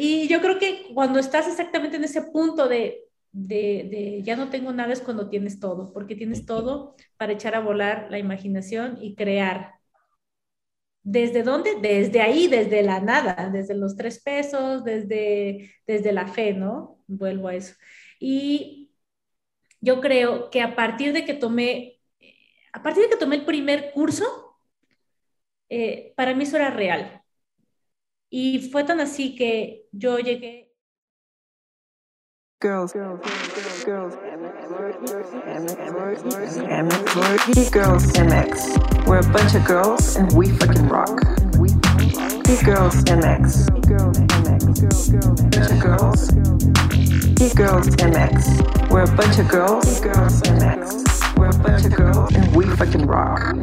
y yo creo que cuando estás exactamente en ese punto de, de, de, ya no tengo nada es cuando tienes todo, porque tienes todo para echar a volar la imaginación y crear. ¿Desde dónde? Desde ahí, desde la nada, desde los tres pesos, desde, desde la fe, ¿no? Vuelvo a eso. Y yo creo que a partir de que tomé, a partir de que tomé el primer curso, eh, para mí eso era real. Y fue tan así que yo llegué girls, girls, girls, girls, girls, MX. We're a bunch of girls and we fucking rock. Geek girls, MX. Bunch of girls. Geek girls, MX. We're a bunch of girls, girls, MX. We're a bunch of girls and we fucking rock.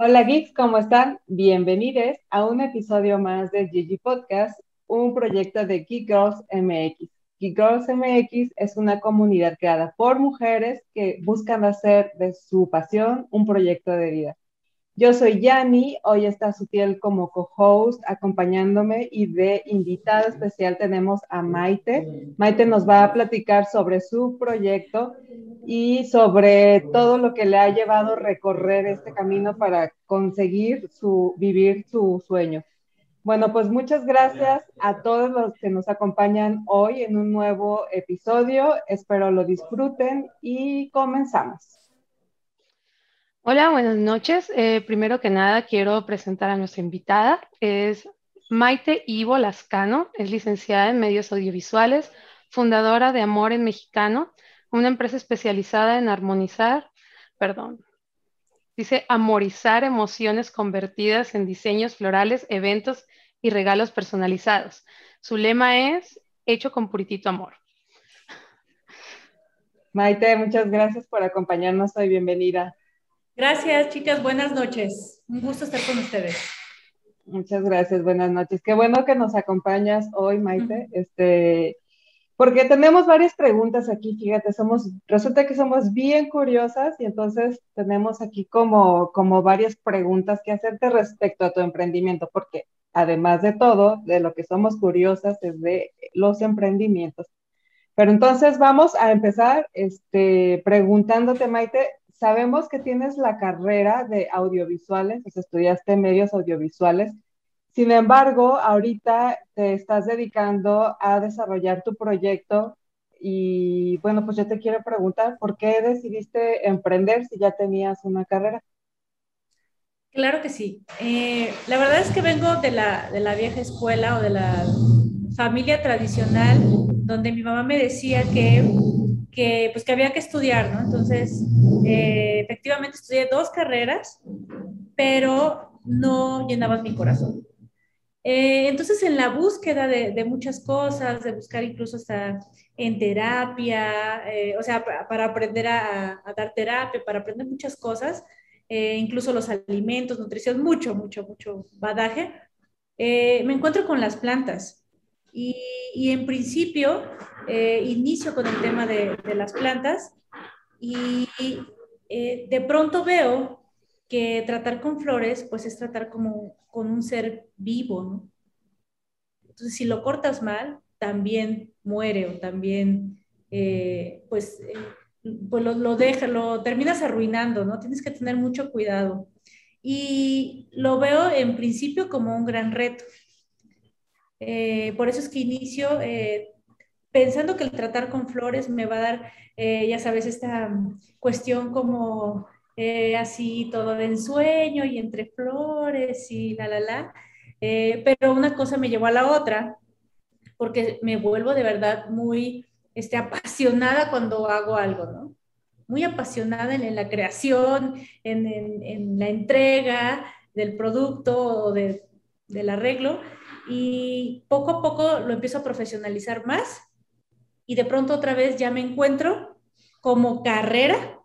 Hola geeks, ¿cómo están? Bienvenidos a un episodio más de Gigi Podcast, un proyecto de Geek Girls MX. Geek Girls MX es una comunidad creada por mujeres que buscan hacer de su pasión un proyecto de vida. Yo soy Yani, hoy está Sutiel como co-host acompañándome y de invitada especial tenemos a Maite. Maite nos va a platicar sobre su proyecto y sobre todo lo que le ha llevado recorrer este camino para conseguir su, vivir su sueño. Bueno, pues muchas gracias a todos los que nos acompañan hoy en un nuevo episodio. Espero lo disfruten y comenzamos. Hola, buenas noches. Eh, primero que nada, quiero presentar a nuestra invitada. Es Maite Ivo Lascano, es licenciada en medios audiovisuales, fundadora de Amor en Mexicano, una empresa especializada en armonizar, perdón, dice amorizar emociones convertidas en diseños florales, eventos y regalos personalizados. Su lema es hecho con puritito amor. Maite, muchas gracias por acompañarnos hoy. Bienvenida. Gracias, chicas. Buenas noches. Un gusto estar con ustedes. Muchas gracias. Buenas noches. Qué bueno que nos acompañas hoy, Maite. Este, porque tenemos varias preguntas aquí, fíjate, somos, resulta que somos bien curiosas y entonces tenemos aquí como, como varias preguntas que hacerte respecto a tu emprendimiento, porque además de todo, de lo que somos curiosas es de los emprendimientos. Pero entonces vamos a empezar este, preguntándote, Maite, sabemos que tienes la carrera de audiovisuales, sea, estudiaste medios audiovisuales, sin embargo, ahorita te estás dedicando a desarrollar tu proyecto y bueno, pues yo te quiero preguntar, ¿por qué decidiste emprender si ya tenías una carrera? Claro que sí. Eh, la verdad es que vengo de la, de la vieja escuela o de la familia tradicional, donde mi mamá me decía que, que, pues, que había que estudiar, ¿no? Entonces, eh, efectivamente estudié dos carreras, pero no llenaban mi corazón. Eh, entonces, en la búsqueda de, de, muchas cosas, de buscar incluso hasta en terapia, o sea, para, aprender a, a, dar terapia, para aprender muchas cosas, eh, incluso los alimentos, nutrición, mucho, mucho, mucho badaje, eh, me encuentro con las plantas. Y, y en principio, eh, inicio con el tema de, de las plantas y de pronto veo que tratar con flores, pues es tratar como con un ser vivo, ¿no? Entonces, si lo cortas mal, también muere o también, pues, pues lo, lo dejas, lo terminas arruinando, ¿no? Tienes que tener mucho cuidado. Y lo veo en principio como un gran reto. Eh, por eso es que inicio eh, pensando que el tratar con flores me va a dar, eh, ya sabes, esta cuestión como así todo de ensueño y entre flores y la, la, la. pero una cosa me llevó a la otra, porque me vuelvo de verdad muy este, apasionada cuando hago algo, ¿no? Muy apasionada en, la creación, en, la entrega del producto o del arreglo y poco a poco lo empiezo a profesionalizar más y de pronto otra vez ya me encuentro como carrera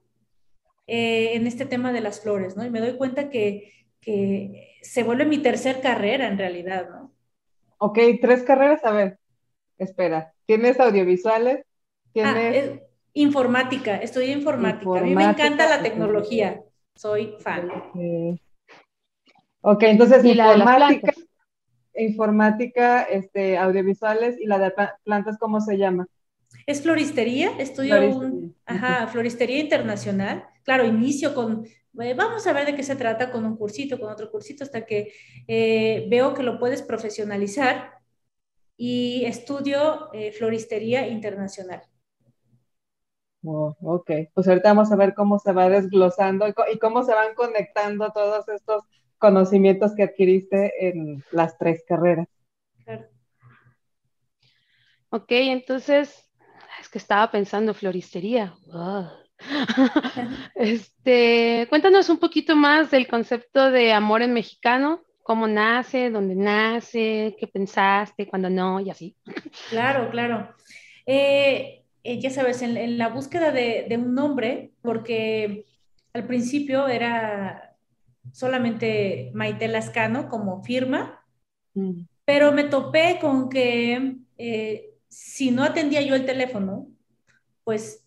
eh, en este tema de las flores, ¿no? Y me doy cuenta que, que se vuelve mi tercer carrera en realidad, ¿no? Ok, tres carreras, a ver, espera, ¿Tienes audiovisuales? Ah, ¿Tienes... informática, estudié informática. A mí me encanta la tecnología, soy fan. Ok, entonces informática. informática, este, audiovisuales y la de plantas, ¿cómo se llama? Es floristería, estudio ajá, floristería internacional. Claro, inicio con, eh, vamos a ver de qué se trata con un cursito, con otro cursito, hasta que eh, veo que lo puedes profesionalizar y estudio eh, floristería internacional. Oh, ok, pues ahorita vamos a ver cómo se va desglosando y, cómo se van conectando todos estos conocimientos que adquiriste en las tres carreras. Claro. Ok, entonces, es que estaba pensando floristería. este, cuéntanos un poquito más del concepto de amor en mexicano, cómo nace, dónde nace, qué pensaste, cuándo no, y así. Claro, claro. Eh, eh, ya sabes, en, la búsqueda de, un nombre, porque al principio era solamente Maite Lascano como firma, mm. pero me topé con que eh, si no atendía yo el teléfono, pues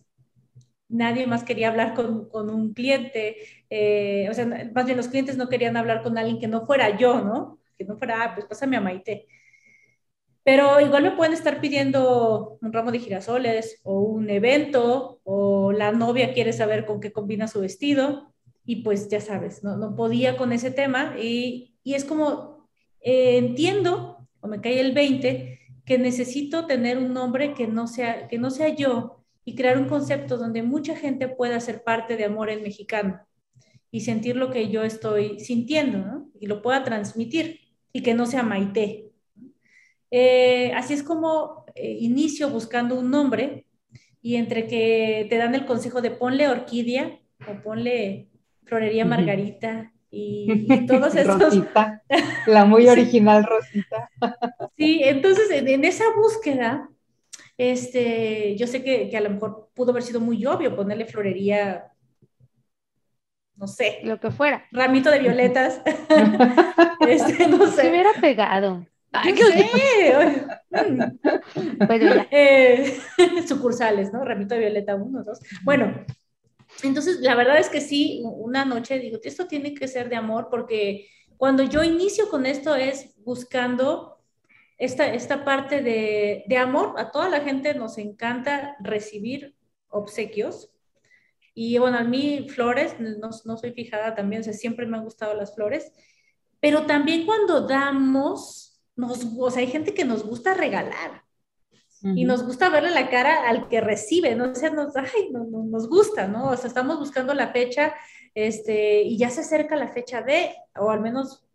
nadie más quería hablar con, un cliente, eh, o sea, más bien los clientes no querían hablar con alguien que no fuera yo, ¿no? Que no fuera, ah, pues pásame a Maite. Pero igual me pueden estar pidiendo un ramo de girasoles o un evento o la novia quiere saber con qué combina su vestido y pues ya sabes, no, no podía con ese tema y, y es como eh, entiendo o me cae el 20 que necesito tener un nombre que no sea que no sea yo y crear un concepto donde mucha gente pueda ser parte de Amor en Mexicano y sentir lo que yo estoy sintiendo ¿no? y lo pueda transmitir y que no sea Maite, eh, así es como eh, inicio buscando un nombre y entre que te dan el consejo de ponle orquídea o ponle florería margarita y, todos esos... Rosita, la muy original Rosita. sí, entonces en, esa búsqueda, este, yo sé que, que, a lo mejor pudo haber sido muy obvio ponerle florería, no sé. Lo que fuera. Ramito de violetas. este, no sé. Se hubiera pegado. Ay, eh, sucursales, ¿no? Ramito de Violeta 1, 2. Bueno, entonces la verdad es que sí, una noche digo, esto tiene que ser de amor porque cuando yo inicio con esto es buscando esta, esta parte de, de amor. A toda la gente nos encanta recibir obsequios. Y bueno, a mí flores, no, no soy fijada también, o siempre me han gustado las flores, pero también cuando damos, nos, o sea, hay gente que nos gusta regalar y nos gusta verle la cara al que recibe, ¿no? O sea, nos, ay, no, nos gusta, ¿no? O sea, estamos buscando la fecha este, y ya se acerca la fecha de, o al menos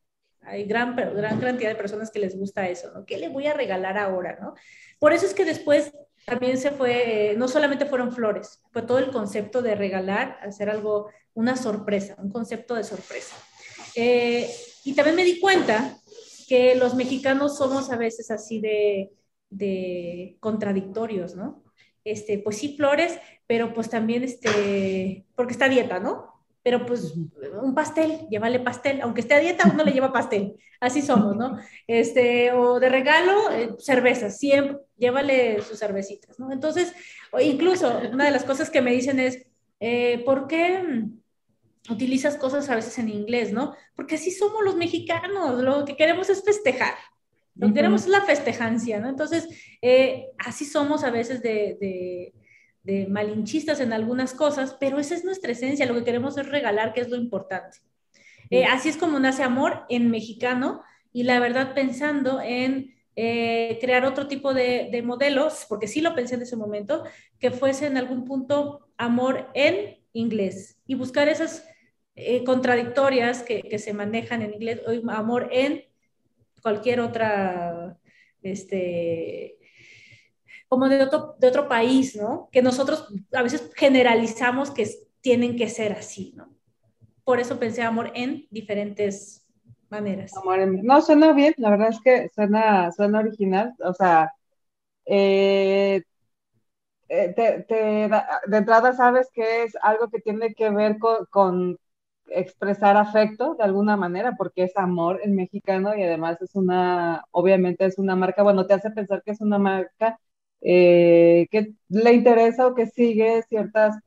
hay gran, gran cantidad de personas que les gusta eso, ¿no? ¿Qué le voy a regalar ahora, ¿no? Por eso es que después también se fue, no solamente fueron flores, fue todo el concepto de regalar, hacer algo, una sorpresa, un concepto de sorpresa. Eh, y también me di cuenta que los mexicanos somos a veces así de, de contradictorios, ¿no? Este, pues sí, flores, pero pues también, este, porque está a dieta, ¿no? Pero pues un pastel, llévale pastel, aunque esté a dieta, uno le lleva pastel, así somos, ¿no? Este, o de regalo, eh, cervezas, siempre, llévale sus cervecitas, ¿no? Entonces, incluso una de las cosas que me dicen es, eh, ¿por qué? utilizas cosas a veces en inglés, ¿no? Porque así somos los mexicanos, lo que queremos es festejar, lo que queremos es la festejancia, ¿no? Entonces, eh, así somos a veces de, malinchistas en algunas cosas, pero esa es nuestra esencia, lo que queremos es regalar, que es lo importante. Eh, así es como nace amor en mexicano y la verdad pensando en eh, crear otro tipo de, de, modelos, porque sí lo pensé en ese momento, que fuese en algún punto amor en inglés y buscar esas eh, contradictorias que, se manejan en inglés, amor en cualquier otra, este, como de otro, de otro país, ¿no? Que nosotros a veces generalizamos que tienen que ser así, ¿no? Por eso pensé amor en diferentes maneras. no, suena bien, la verdad es que suena, suena original, o sea, eh, eh, de entrada sabes que es algo que tiene que ver con, expresar afecto de alguna manera, porque es amor en mexicano y además es una, obviamente es una marca, bueno, te hace pensar que es una marca eh, que le interesa o que sigue ciertas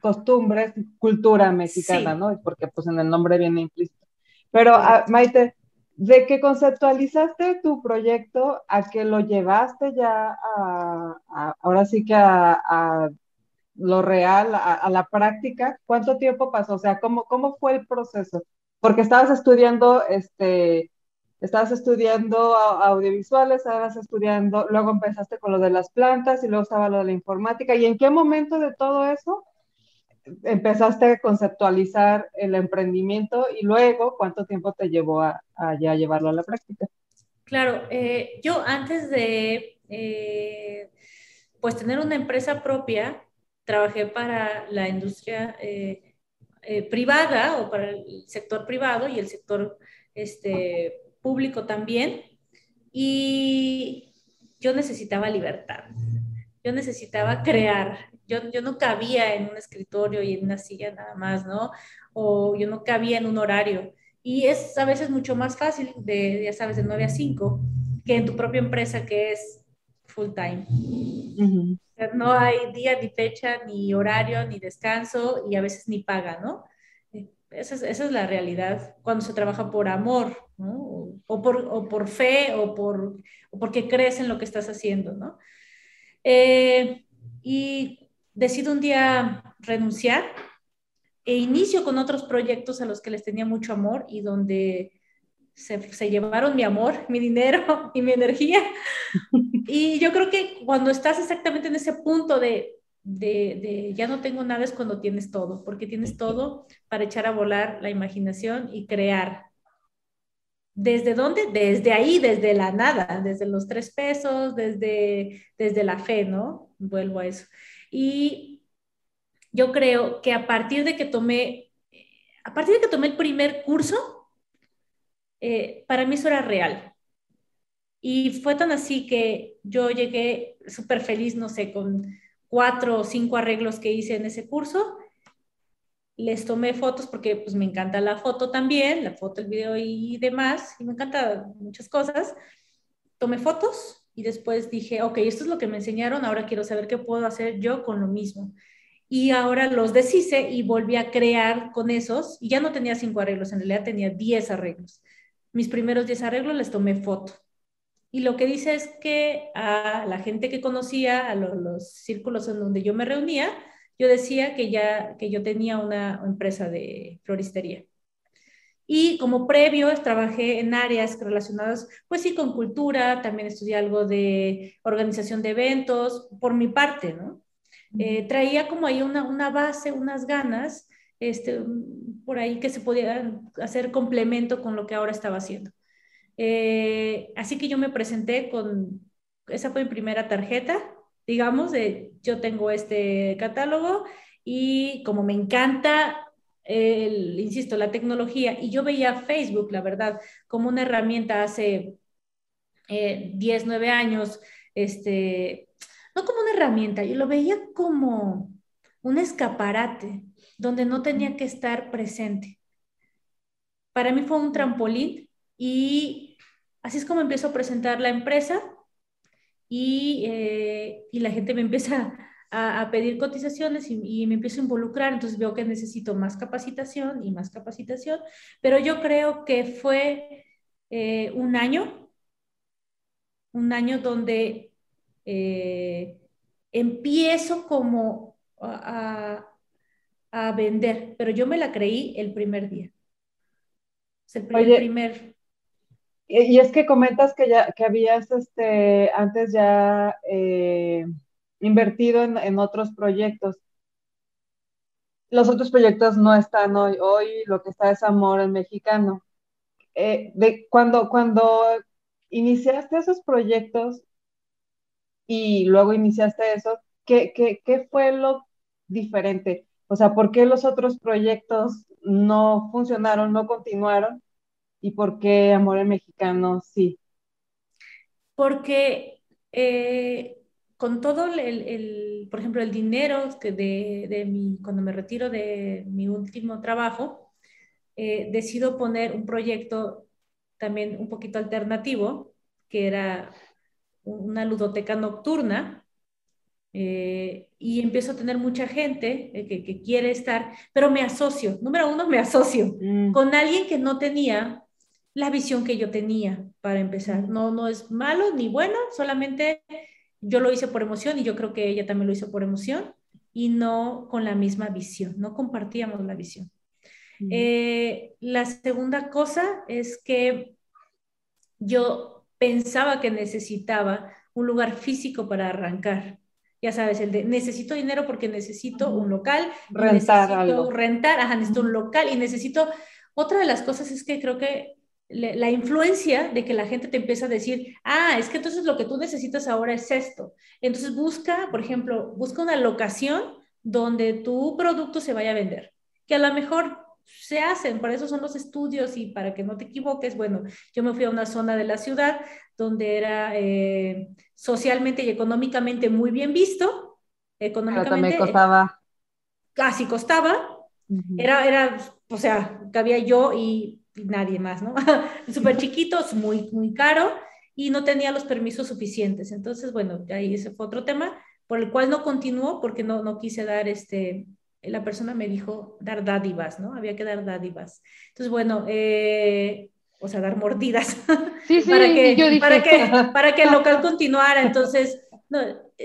costumbres, cultura mexicana, ¿no? Porque pues en el nombre viene implícito. Pero ah, Maite, de que conceptualizaste tu proyecto a que lo llevaste ya a, ahora sí que a, lo real, a, la práctica, ¿cuánto tiempo pasó? O sea, ¿cómo, cómo fue el proceso? Porque estabas estudiando, este, estabas estudiando audiovisuales, estabas estudiando, luego empezaste con lo de las plantas y luego estaba lo de la informática. ¿Y en qué momento de todo eso empezaste a conceptualizar el emprendimiento y luego cuánto tiempo te llevó a, ya llevarlo a la práctica? Claro, eh, yo antes de eh, pues tener una empresa propia, trabajé para la industria eh, privada o para el sector privado y el sector este, público también. Y yo necesitaba libertad, yo necesitaba crear, yo, yo, no cabía en un escritorio y en una silla nada más, ¿no? O yo no cabía en un horario. Y es a veces mucho más fácil, de, ya sabes, de 9 a 5, que en tu propia empresa que es full time. No hay día, ni fecha, ni horario, ni descanso y a veces ni paga, ¿no? Esa es, esa es la realidad cuando se trabaja por amor, ¿no? O por, o por fe o, por, o porque crees en lo que estás haciendo, ¿no? Eh, y decido un día renunciar e inicio con otros proyectos a los que les tenía mucho amor y donde se, llevaron mi amor, mi dinero y mi energía. Y yo creo que cuando estás exactamente en ese punto de, de, de, ya no tengo nada es cuando tienes todo, porque tienes todo para echar a volar la imaginación y crear. ¿Desde dónde? Desde ahí, desde la nada, desde los tres pesos, desde, desde la fe, ¿no? Vuelvo a eso. Y yo creo que a partir de que tomé, a partir de que tomé el primer curso, eh, para mí eso era real. Y fue tan así que yo llegué súper feliz, no sé, con cuatro o cinco arreglos que hice en ese curso. Les tomé fotos porque pues me encanta la foto también, la foto, el video y demás, y me encanta muchas cosas. Tomé fotos y después dije, ok, esto es lo que me enseñaron, ahora quiero saber qué puedo hacer yo con lo mismo. Y ahora los deshice y volví a crear con esos, y ya no tenía cinco arreglos, en realidad tenía diez arreglos. Mis primeros diez arreglos les tomé foto. Y lo que dice es que a la gente que conocía, a los círculos en donde yo me reunía, yo decía que ya que yo tenía una empresa de floristería. Y como previo trabajé en áreas relacionadas, pues sí, con cultura, también estudié algo de organización de eventos, por mi parte, ¿no? Eh, traía como ahí una, una, base, unas ganas, este, por ahí que se podía hacer complemento con lo que ahora estaba haciendo. Eh, así que yo me presenté con, esa fue mi primera tarjeta, digamos, de yo tengo este catálogo y como me encanta el, insisto, la tecnología, y yo veía Facebook, la verdad, como una herramienta hace eh, 10, 9 años, este, no como una herramienta, yo lo veía como un escaparate donde no tenía que estar presente. Para mí fue un trampolín y así es como empiezo a presentar la empresa y, eh, y la gente me empieza a, pedir cotizaciones y, me empiezo a involucrar, entonces veo que necesito más capacitación y más capacitación, pero yo creo que fue eh, un año, un año donde eh, empiezo como a, a, vender, pero yo me la creí el primer día. el primer... Y es que comentas que ya que habías este antes ya eh, invertido en, otros proyectos. Los otros proyectos no están hoy. Hoy lo que está es amor en mexicano. Eh, de, cuando, cuando iniciaste esos proyectos y luego iniciaste eso, ¿qué, qué, qué fue lo diferente? O sea, ¿por qué los otros proyectos no funcionaron, no continuaron? ¿Y por qué Amor en Mexicano sí? Porque eh, con todo el, por ejemplo, el dinero que de, de mi, cuando me retiro de mi último trabajo, eh, decido poner un proyecto también un poquito alternativo, que era una ludoteca nocturna, eh, y empiezo a tener mucha gente eh, que, que, quiere estar, pero me asocio, número uno, me asocio mm. con alguien que no tenía la visión que yo tenía para empezar. No, no es malo ni bueno, solamente yo lo hice por emoción y yo creo que ella también lo hizo por emoción y no con la misma visión, no compartíamos la visión. Eh, la segunda cosa es que yo pensaba que necesitaba un lugar físico para arrancar. Ya sabes, el de necesito dinero porque necesito un local, rentar necesito rentar, ajá, necesito un local y necesito... Otra de las cosas es que creo que la influencia de que la gente te empieza a decir, ah, es que entonces lo que tú necesitas ahora es esto. Entonces busca, por ejemplo, busca una locación donde tu producto se vaya a vender, que a lo mejor se hacen, para eso son los estudios y para que no te equivoques, bueno, yo me fui a una zona de la ciudad donde era eh, socialmente y económicamente muy bien visto, económicamente. también costaba. Casi costaba, era, era, o sea, cabía yo y, nadie más, ¿no? Súper chiquitos, muy, muy caro y no tenía los permisos suficientes. Entonces, bueno, ahí ese fue otro tema por el cual no continuó porque no, no quise dar este, la persona me dijo dar dádivas, ¿no? Había que dar dádivas. Entonces, bueno, eh, o sea, dar mordidas sí, sí, para, que, para, que, para que el local continuara. Entonces, no,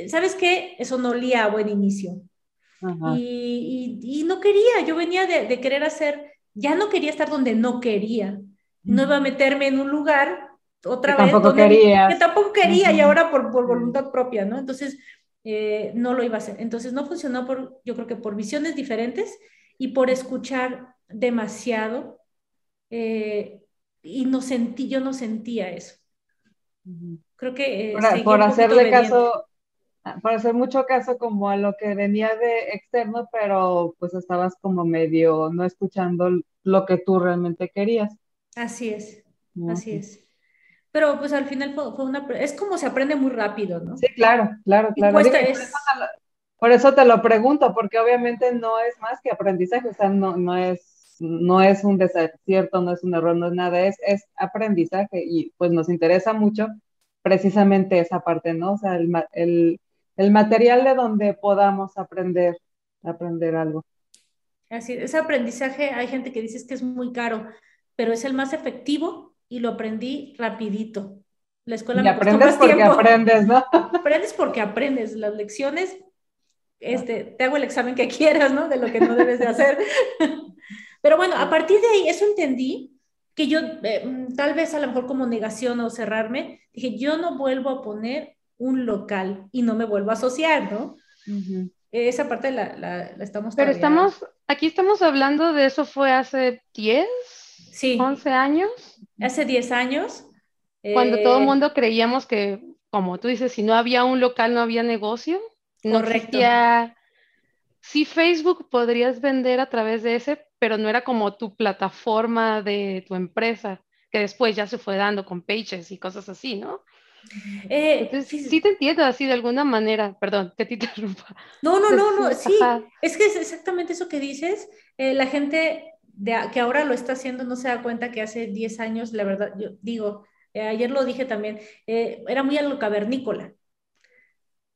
¿sabes qué? Eso no olía a buen inicio. Y, y, no quería, yo venía de, de, querer hacer, ya no quería estar donde no quería. No iba a meterme en un lugar otra que vez. Tampoco que tampoco quería y ahora por, por voluntad propia, ¿no? Entonces, eh, no lo iba a hacer. Entonces no funcionó por, yo creo que por visiones diferentes y por escuchar demasiado eh, y no sentí, yo no sentía eso. Creo que... Eh, por, hacerle caso, por hacer mucho caso como a lo que venía de externo, pero pues estabas como medio no escuchando lo que tú realmente querías. Así es, así es pero pues al final fue, una, es como se aprende muy rápido, ¿no? Sí, claro, claro, claro. por, eso te lo pregunto, porque obviamente no es más que aprendizaje, o sea, no, no, es, no es un desacierto, no es un error, no es nada, es, es aprendizaje y pues nos interesa mucho precisamente esa parte, ¿no? O sea, el, el, el material de donde podamos aprender, aprender algo. Así, ese aprendizaje, hay gente que dice que es muy caro, pero es el más efectivo y lo aprendí rapidito. La escuela me costó aprendes porque aprendes, ¿no? Aprendes porque aprendes. Las lecciones, este, te hago el examen que quieras, ¿no? De lo que no debes de hacer. Pero bueno, a partir de ahí, eso entendí, que yo, eh, tal vez a lo mejor como negación o cerrarme, dije, yo no vuelvo a poner un local y no me vuelvo a asociar, ¿no? Esa parte la, la, estamos... Pero estamos, aquí estamos hablando de eso fue hace 10, sí. 11 años. Hace 10 años. Cuando todo el eh, mundo creíamos que, como tú dices, si no había un local, no había negocio. No correcto. Sí, Facebook podrías vender a través de ese, pero no era como tu plataforma de tu empresa, que después ya se fue dando con pages y cosas así, ¿no? Eh, sí, te entiendo así de alguna manera, perdón, que te interrumpa. No, no, no, no, sí, es que es exactamente eso que dices. Eh, la gente que ahora lo está haciendo no se da cuenta que hace 10 años, la verdad, yo digo, eh, ayer lo dije también, eh, era muy a lo cavernícola.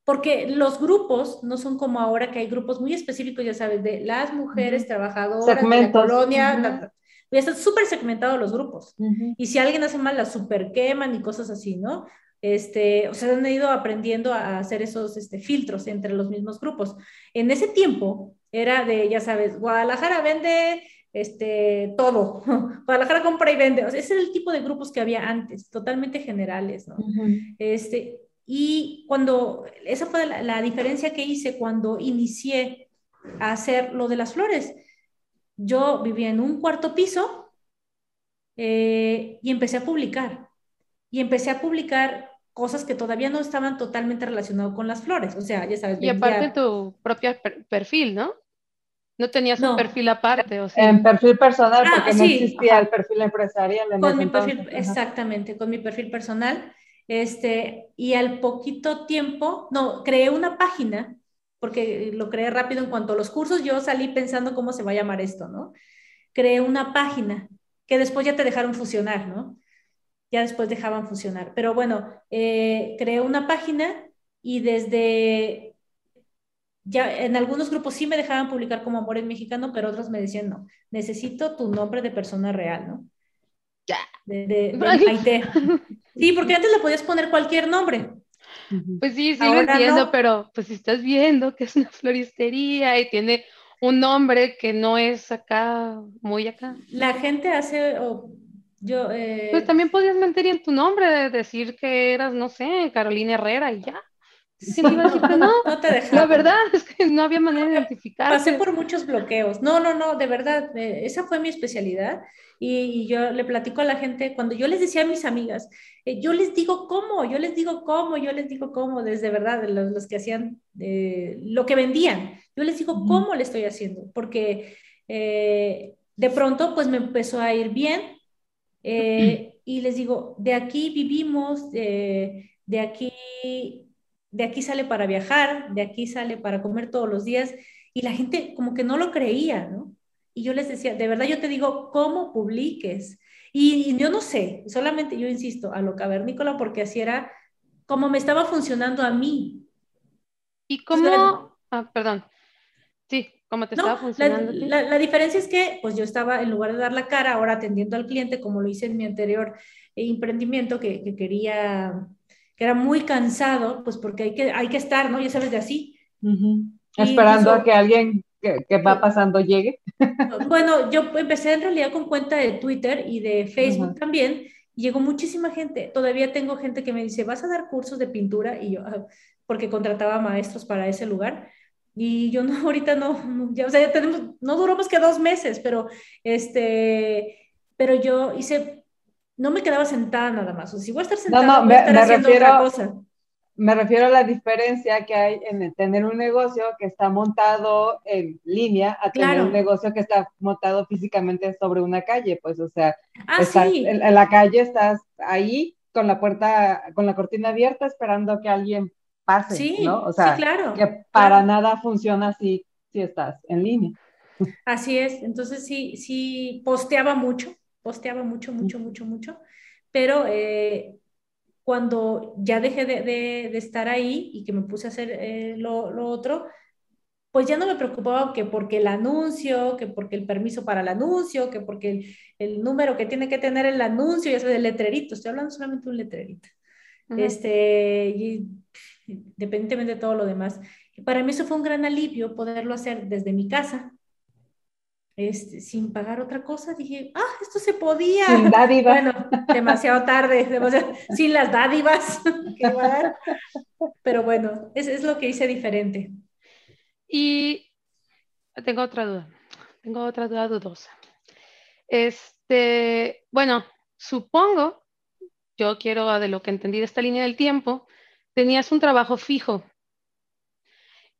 Porque los grupos no son como ahora que hay grupos muy específicos, ya sabes, de las mujeres trabajadoras de la colonia, ya están súper segmentados los grupos. Y si alguien hace mal, la super queman y cosas así, ¿no? Este, o sea, han ido aprendiendo a hacer esos este, filtros entre los mismos grupos. En ese tiempo era de, ya sabes, Guadalajara vende este, todo. Guadalajara compra y vende. ese es el tipo de grupos que había antes, totalmente generales, ¿no? este, y cuando, esa fue la, diferencia que hice cuando inicié a hacer lo de las flores. Yo vivía en un cuarto piso eh, y empecé a publicar. Y empecé a publicar cosas que todavía no estaban totalmente relacionadas con las flores. O sea, ya sabes. Y aparte tu propio perfil, ¿no? No tenías un perfil aparte, o sea. En perfil personal, ah, porque no existía el perfil empresarial. En con mi perfil, exactamente, con mi perfil personal. Este, y al poquito tiempo, no, creé una página, porque lo creé rápido en cuanto a los cursos, yo salí pensando cómo se va a llamar esto, ¿no? Creé una página que después ya te dejaron funcionar, ¿no? Ya después dejaban funcionar. Pero bueno, eh, creé una página y desde ya en algunos grupos sí me dejaban publicar como Amor en Mexicano, pero otros me decían, no, necesito tu nombre de persona real, ¿no? de, de, Maite. Sí, porque antes le podías poner cualquier nombre. Pues sí, sí lo entiendo, pero pues si estás viendo que es una floristería y tiene un nombre que no es acá, muy acá. La gente hace, yo... Eh... Pues también podías mentir en tu nombre, decir que eras, no sé, Carolina Herrera y ya. Sí, no, no te La verdad es que no había manera de identificar. Pasé por muchos bloqueos. No, no, no, de verdad, eh, esa fue mi especialidad. Y, yo le platico a la gente, cuando yo les decía a mis amigas, eh, yo les digo cómo, yo les digo cómo, yo les digo cómo, desde verdad, los, los que hacían eh, lo que vendían, yo les digo cómo le estoy haciendo, porque de pronto pues me empezó a ir bien y les digo, de aquí vivimos, de aquí de aquí sale para viajar, de aquí sale para comer todos los días, y la gente como que no lo creía, ¿no? Y yo les decía, de verdad yo te digo, ¿cómo publiques? Y, yo no sé, solamente yo insisto a lo cavernícola porque así era como me estaba funcionando a mí. ¿Y cómo? ah, perdón. Sí, ¿cómo te estaba funcionando? La, la, diferencia es que pues yo estaba, en lugar de dar la cara, ahora atendiendo al cliente, como lo hice en mi anterior emprendimiento, que, que quería que era muy cansado, pues porque hay que, hay que estar, ¿no? Ya sabes, de así. Esperando a que alguien que, que, va pasando llegue. Bueno, yo empecé en realidad con cuenta de Twitter y de Facebook también, y llegó muchísima gente. Todavía tengo gente que me dice, ¿vas a dar cursos de pintura? Y yo, ah", porque contrataba maestros para ese lugar. Y yo no, ahorita no, ya, o sea, ya tenemos, no duró más que dos meses, pero este, pero yo hice no me quedaba sentada nada más. O sea, si voy a estar sentada, no, no, me, refiero, otra cosa. Me refiero a la diferencia que hay en tener un negocio que está montado en línea a tener un negocio que está montado físicamente sobre una calle. Pues, o sea, ah, sí. en, la calle estás ahí con la puerta, con la cortina abierta esperando que alguien pase, sí, ¿no? O sea, claro, que para nada funciona así si estás en línea. Así es, entonces sí, sí posteaba mucho, posteaba mucho, mucho, mucho, mucho, pero eh, cuando ya dejé de, estar ahí y que me puse a hacer eh, lo, otro, pues ya no me preocupaba que porque el anuncio, que porque el permiso para el anuncio, que porque el, número que tiene que tener el anuncio, ya sea el letrerito, estoy hablando solamente de un letrerito. Este, y, independientemente de todo lo demás. para mí eso fue un gran alivio poderlo hacer desde mi casa, este, sin pagar otra cosa, dije, ah, esto se podía. Sin dádivas. Bueno, demasiado tarde, sin las dádivas Pero bueno, es, es lo que hice diferente. Y tengo otra duda, tengo otra duda dudosa. Este, bueno, supongo, yo quiero de lo que entendí de esta línea del tiempo, tenías un trabajo fijo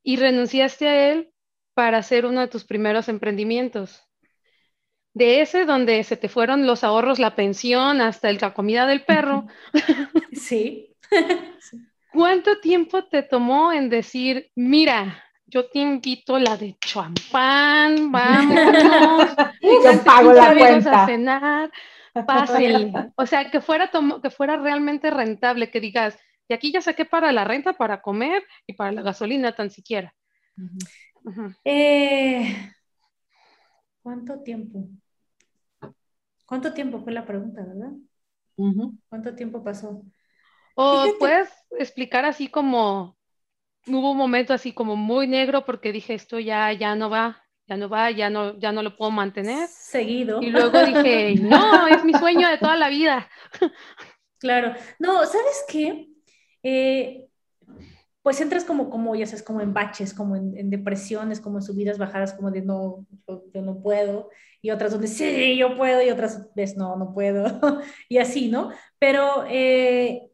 y renunciaste a él para hacer uno de tus primeros emprendimientos. De ese donde se te fueron los ahorros, la pensión, hasta la comida del perro. Sí. ¿Cuánto tiempo te tomó en decir, mira, yo te invito la de champán, vamos, yo pago la cuenta. a cenar, O sea, que fuera, que fuera realmente rentable, que digas, y aquí ya saqué para la renta, para comer y para la gasolina tan siquiera. Eh, ¿Cuánto tiempo? ¿Cuánto tiempo fue la pregunta, verdad? ¿Cuánto tiempo pasó? O puedes explicar así como hubo un momento así como muy negro porque dije esto ya ya no va, ya no va, ya no ya no lo puedo mantener. Seguido. Y luego dije, no, es mi sueño de toda la vida. Claro. No, ¿sabes qué? Eh, pues entras como, como ya sabes, como en baches, como en, depresiones, como en subidas, bajadas, como de no, yo, no puedo, y otras donde sí, yo puedo, y otras ves, no, no puedo, y así, ¿no? Pero eh,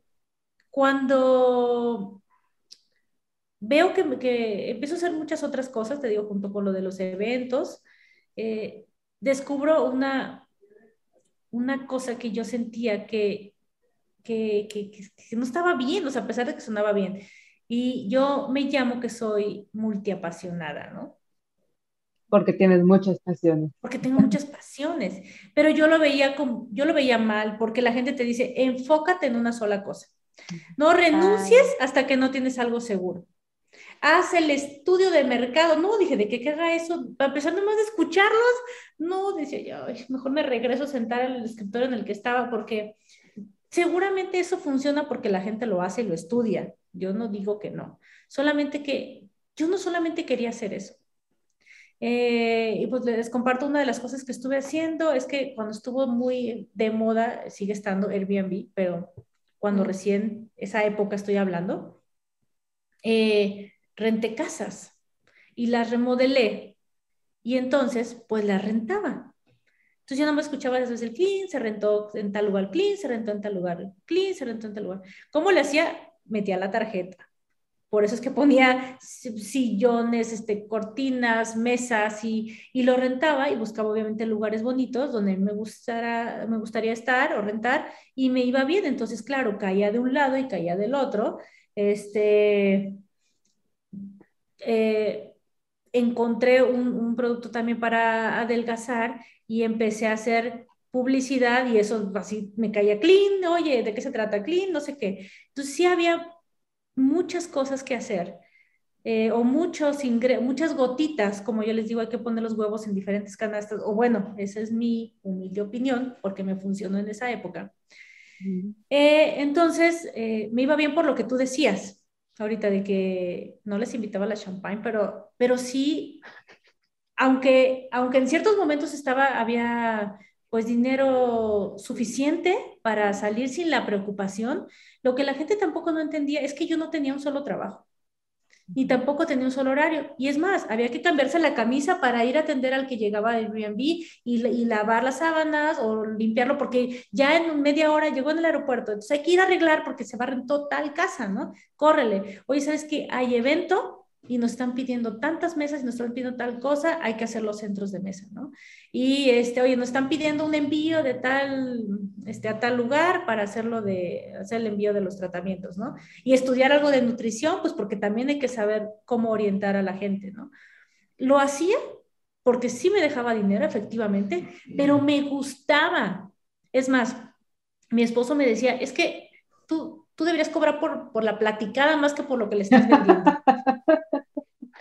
cuando veo que, que, empiezo a hacer muchas otras cosas, te digo, junto con lo de los eventos, eh, descubro una, una cosa que yo sentía que, que, que no estaba bien, o sea, a pesar de que sonaba bien y yo me llamo que soy multiapasionada, ¿no? Porque tienes muchas pasiones. Porque tengo muchas pasiones, pero yo lo veía como, yo lo veía mal porque la gente te dice, enfócate en una sola cosa. No renuncies hasta que no tienes algo seguro. haz el estudio de mercado. No, dije, ¿de qué queda eso? Para empezar nomás de escucharlos, no, decía yo, mejor me regreso a sentar en el escritorio en el que estaba porque seguramente eso funciona porque la gente lo hace y lo estudia. Yo no digo que no, solamente que yo no solamente quería hacer eso. Eh, y pues les comparto una de las cosas que estuve haciendo, es que cuando estuvo muy de moda, sigue estando Airbnb, pero cuando recién, esa época estoy hablando, eh, renté casas y las remodelé y entonces pues las rentaba. Entonces yo no me escuchaba desde el clean, se rentó en tal lugar clean, se rentó en tal lugar clean, se rentó en tal lugar. ¿Cómo le hacía? Metía la tarjeta. Por eso es que ponía sillones, este, cortinas, mesas y, y lo rentaba y buscaba obviamente lugares bonitos donde me, gustara, me gustaría estar o rentar y me iba bien. Entonces, claro, caía de un lado y caía del otro. Este, eh, encontré un, producto también para adelgazar y empecé a hacer publicidad y eso así me caía clean, oye, ¿de qué se trata clean? No sé qué. Entonces sí había muchas cosas que hacer. Eh, o muchos muchas gotitas, como yo les digo, hay que poner los huevos en diferentes canastas, o bueno, esa es mi humilde opinión, porque me funcionó en esa época. Eh, entonces, me iba bien por lo que tú decías, ahorita de que no les invitaba la champagne, pero, pero sí, aunque, aunque en ciertos momentos estaba, había pues dinero suficiente para salir sin la preocupación, lo que la gente tampoco no entendía es que yo no tenía un solo trabajo ni tampoco tenía un solo horario. Y es más, había que cambiarse la camisa para ir a atender al que llegaba del Airbnb y, lavar las sábanas o limpiarlo, porque ya en media hora llegó en el aeropuerto. Entonces hay que ir a arreglar porque se va a tal casa, ¿no? Córrele. Oye, ¿sabes qué? Hay evento y nos están pidiendo tantas mesas y nos están pidiendo tal cosa, hay que hacer los centros de mesa, ¿no? Y, este, oye, nos están pidiendo un envío de tal, este, a tal lugar para hacerlo de, hacer el envío de los tratamientos, ¿no? Y estudiar algo de nutrición, pues porque también hay que saber cómo orientar a la gente, ¿no? Lo hacía porque sí me dejaba dinero, efectivamente, pero me gustaba. Es más, mi esposo me decía, es que tú, tú deberías cobrar por, por la platicada más que por lo que le estás vendiendo.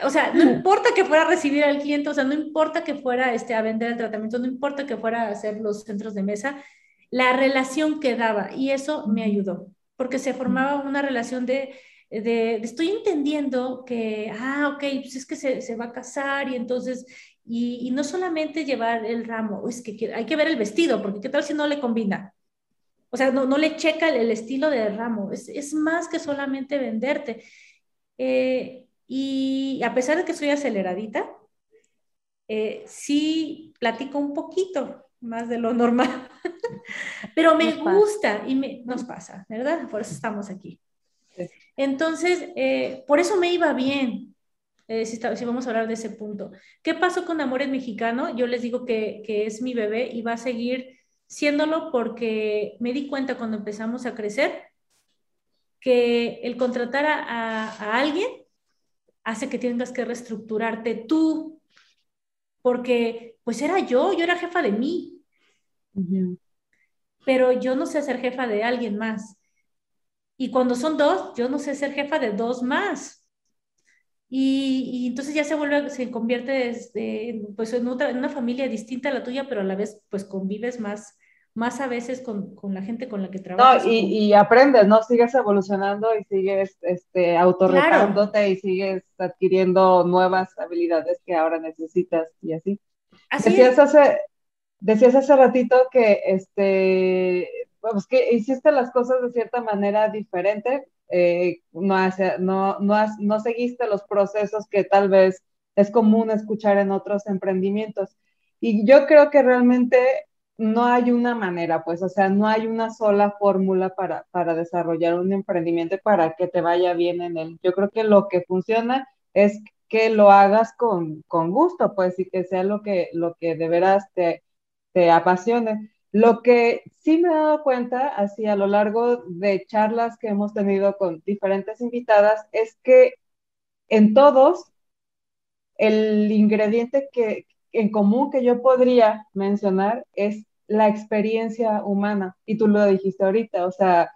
o sea, no importa que fuera a recibir al cliente, o sea, no importa que fuera este, a vender el tratamiento, no importa que fuera a hacer los centros de mesa, la relación que daba y eso me ayudó, porque se formaba una relación de, de, estoy entendiendo que, ah, ok, pues es que se, se va a casar y entonces, y, y, no solamente llevar el ramo, es que hay que ver el vestido, porque qué tal si no le combina. O sea, no, no le checa el, el estilo del ramo, es, es, más que solamente venderte. Eh, y a pesar de que soy aceleradita, eh, sí platico un poquito más de lo normal, pero me gusta y me, nos pasa, ¿verdad? Por eso estamos aquí. Entonces, eh, por eso me iba bien, eh, si, si, vamos a hablar de ese punto. ¿Qué pasó con Amores Mexicano? Yo les digo que, que, es mi bebé y va a seguir siéndolo porque me di cuenta cuando empezamos a crecer que el contratar a, a alguien hace que tengas que reestructurarte tú, porque pues era yo, yo era jefa de mí, pero yo no sé ser jefa de alguien más. Y cuando son dos, yo no sé ser jefa de dos más. Y, y entonces ya se vuelve, se convierte desde, pues en, otra, en una familia distinta a la tuya, pero a la vez pues convives más, más a veces con, con, la gente con la que trabajas. No, y, y, aprendes, ¿no? Sigues evolucionando y sigues este, autorretándote y sigues adquiriendo nuevas habilidades que ahora necesitas y así. así decías, hace, decías hace ratito que, este, pues que hiciste las cosas de cierta manera diferente, eh, no, hace, no, no, has, no seguiste los procesos que tal vez es común escuchar en otros emprendimientos. Y yo creo que realmente no hay una manera, pues, o sea, no hay una sola fórmula para, para desarrollar un emprendimiento para que te vaya bien en él. Yo creo que lo que funciona es que lo hagas con, con gusto, pues, y que sea lo que, lo que de veras te, te apasione. Lo que sí me he dado cuenta, así a lo largo de charlas que hemos tenido con diferentes invitadas, es que en todos el ingrediente que, en común que yo podría mencionar es la experiencia humana. Y tú lo dijiste ahorita, o sea,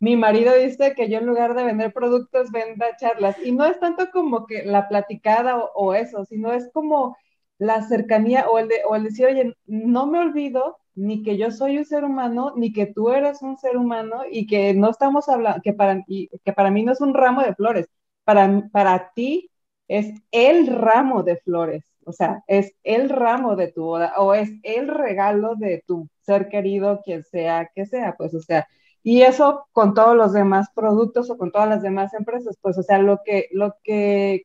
mi marido dice que yo en lugar de vender productos venda charlas. Y no es tanto como que la platicada o, eso, sino es como la cercanía o el, de, decir, oye, no me olvido ni que yo soy un ser humano, ni que tú eres un ser humano y que no estamos hablando, que para, que para mí no es un ramo de flores, para, para ti es el ramo de flores, o sea, es el ramo de tu boda o es el regalo de tu ser querido, quien sea que sea, pues, o sea, y eso con todos los demás productos o con todas las demás empresas, pues, o sea, lo que, lo que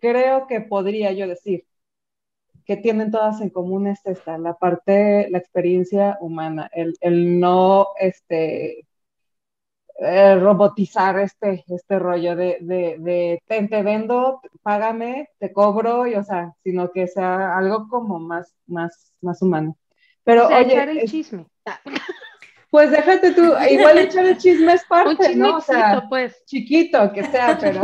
creo que podría yo decir que tienen todas en común es esta, la parte, la experiencia humana, el, el no, este, eh, robotizar este, este rollo de, de, de te, vendo, págame, te cobro, y, o sea, sino que sea algo como más, más, más humano. Pero, oye, echar el chisme. Pues déjate tú, igual echar el chisme es parte, ¿no? O sea, pues. chiquito que sea, pero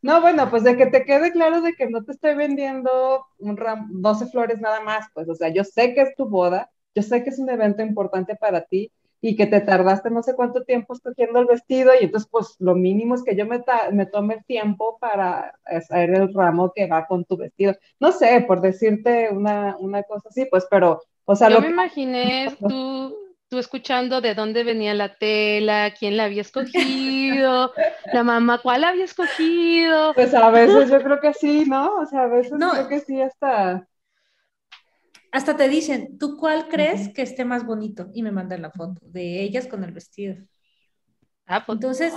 No, bueno, pues de que te quede claro de que no te estoy vendiendo un ram 12 flores nada más, pues, o sea, yo sé que es tu boda, yo sé que es un evento importante para ti y que te tardaste no sé cuánto tiempo escogiendo el vestido y entonces, pues, lo mínimo es que yo me, me tome el tiempo para hacer el ramo que va con tu vestido. No sé, por decirte una, una cosa así, pues, pero, o sea, yo lo me imaginé tú escuchando de dónde venía la tela, quién la había escogido, la mamá, cuál la había escogido. Pues a veces yo creo que sí, ¿no? O sea, a veces creo que sí, hasta... Hasta te dicen, ¿tú cuál crees que esté más bonito? Y me mandan la foto de ellas con el vestido. Ah, pues, Entonces,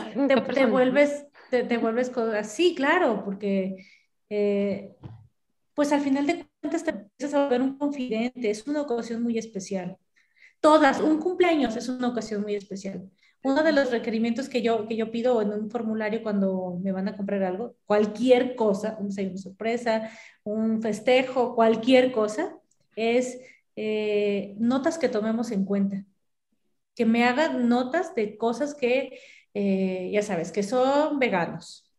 te, vuelves, te, vuelves así, claro, porque eh, pues al final de cuentas te empiezas a volver un confidente, es una ocasión muy especial. Todas, un cumpleaños es una ocasión muy especial. Uno de los requerimientos que yo, que yo pido en un formulario cuando me van a comprar algo, cualquier cosa, un desayuno sorpresa, un festejo, cualquier cosa, es eh, notas que tomemos en cuenta. Que me hagan notas de cosas que, eh, ya sabes, que son veganos,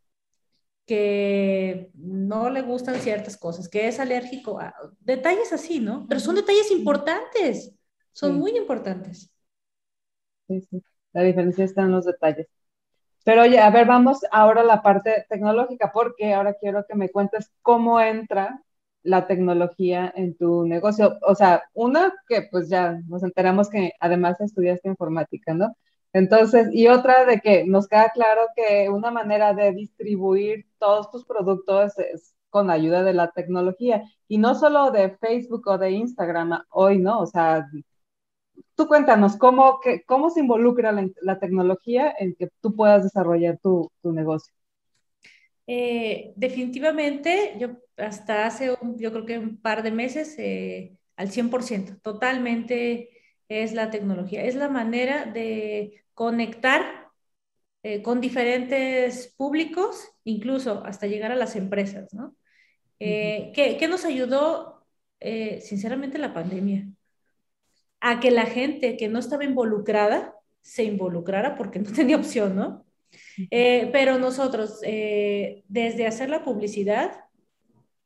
que no le gustan ciertas cosas, que es alérgico a detalles así, ¿no? Pero son detalles importantes. Son muy importantes. Sí, sí. La diferencia está en los detalles. Pero oye, a ver, vamos ahora a la parte tecnológica, porque ahora quiero que me cuentes cómo entra la tecnología en tu negocio. O sea, una que pues ya nos enteramos que además estudiaste informática, ¿no? Entonces, y otra de que nos queda claro que una manera de distribuir todos tus productos es con ayuda de la tecnología. Y no solo de Facebook o de Instagram hoy, ¿no? O sea, tú cuéntanos, ¿cómo, que, cómo se involucra la, tecnología en que tú puedas desarrollar tu, negocio? Eh, definitivamente, yo hasta hace, yo creo que un par de meses, eh, al 100%, totalmente es la tecnología, es la manera de conectar eh, con diferentes públicos, incluso hasta llegar a las empresas, ¿no? ¿qué, nos ayudó, sinceramente, la pandemia? a que la gente que no estaba involucrada se involucrara porque no tenía opción, ¿no? Eh, pero nosotros, eh, desde hacer la publicidad,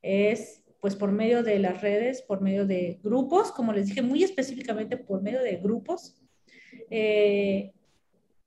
es pues por medio de las redes, por medio de grupos, como les dije, muy específicamente por medio de grupos, eh,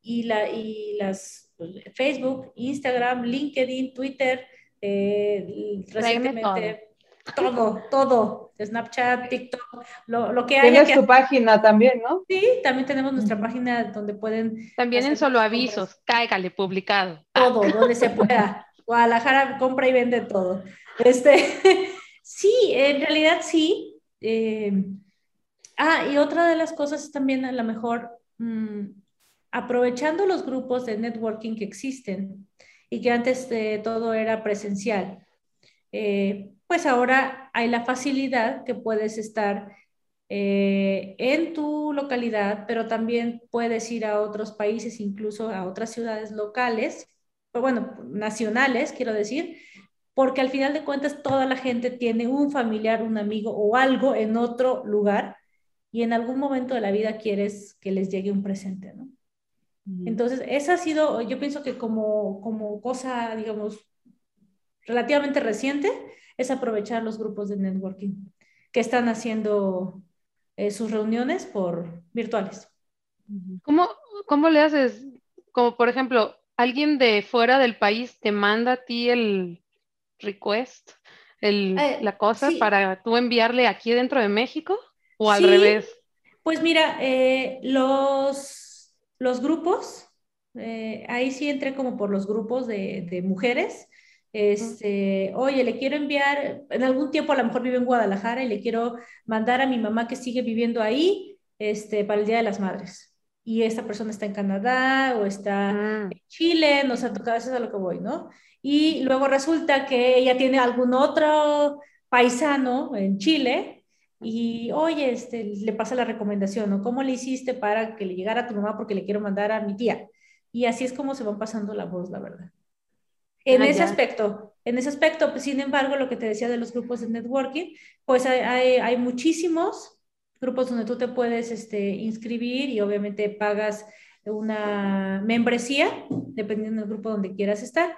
y, la, y las pues, Facebook, Instagram, LinkedIn, Twitter, recientemente todo, todo, Snapchat, TikTok, lo, lo que hay. Tienes tu página también, ¿no? Sí, también tenemos nuestra página donde pueden. También en solo avisos, cáigale, publicado. Todo, donde se pueda. Guadalajara compra y vende todo. Este, sí, en realidad sí. Eh, ah, y otra de las cosas también a lo mejor mm, aprovechando los grupos de networking que existen y que antes de todo era presencial. Eh, pues ahora hay la facilidad que puedes estar eh, en tu localidad, pero también puedes ir a otros países, incluso a otras ciudades locales, bueno, nacionales, quiero decir, porque al final de cuentas toda la gente tiene un familiar, un amigo o algo en otro lugar y en algún momento de la vida quieres que les llegue un presente, ¿no? Entonces, esa ha sido, yo pienso que como, como cosa, digamos, relativamente reciente, es aprovechar los grupos de networking que están haciendo eh, sus reuniones por virtuales. ¿Cómo, ¿Cómo le haces? como por ejemplo, alguien de fuera del país te manda a ti el request, el, Eh, la cosa sí. para tú enviarle aquí dentro de México o al Sí, revés. Pues mira, eh, los, los grupos, eh, ahí sí entré como por los grupos de, de mujeres. Este, oye, le quiero enviar, en algún tiempo a lo mejor vive en Guadalajara y le quiero mandar a mi mamá que sigue viviendo ahí, este, para el Día de las Madres. Y esta persona está en Canadá o está Mm, en Chile, nos ha tocado, eso es a lo que voy, ¿no? Y luego resulta que ella tiene algún otro paisano en Chile y, oye, este, le pasa la recomendación, ¿no? ¿Cómo le hiciste para que le llegara a tu mamá porque le quiero mandar a mi tía? Y así es como se van pasando la voz, la verdad. En Ah, ese aspecto, en ese aspecto, pues, sin embargo, lo que te decía de los grupos de networking, pues hay, hay, hay muchísimos grupos donde tú te puedes este, inscribir y obviamente pagas una membresía, dependiendo del grupo donde quieras estar,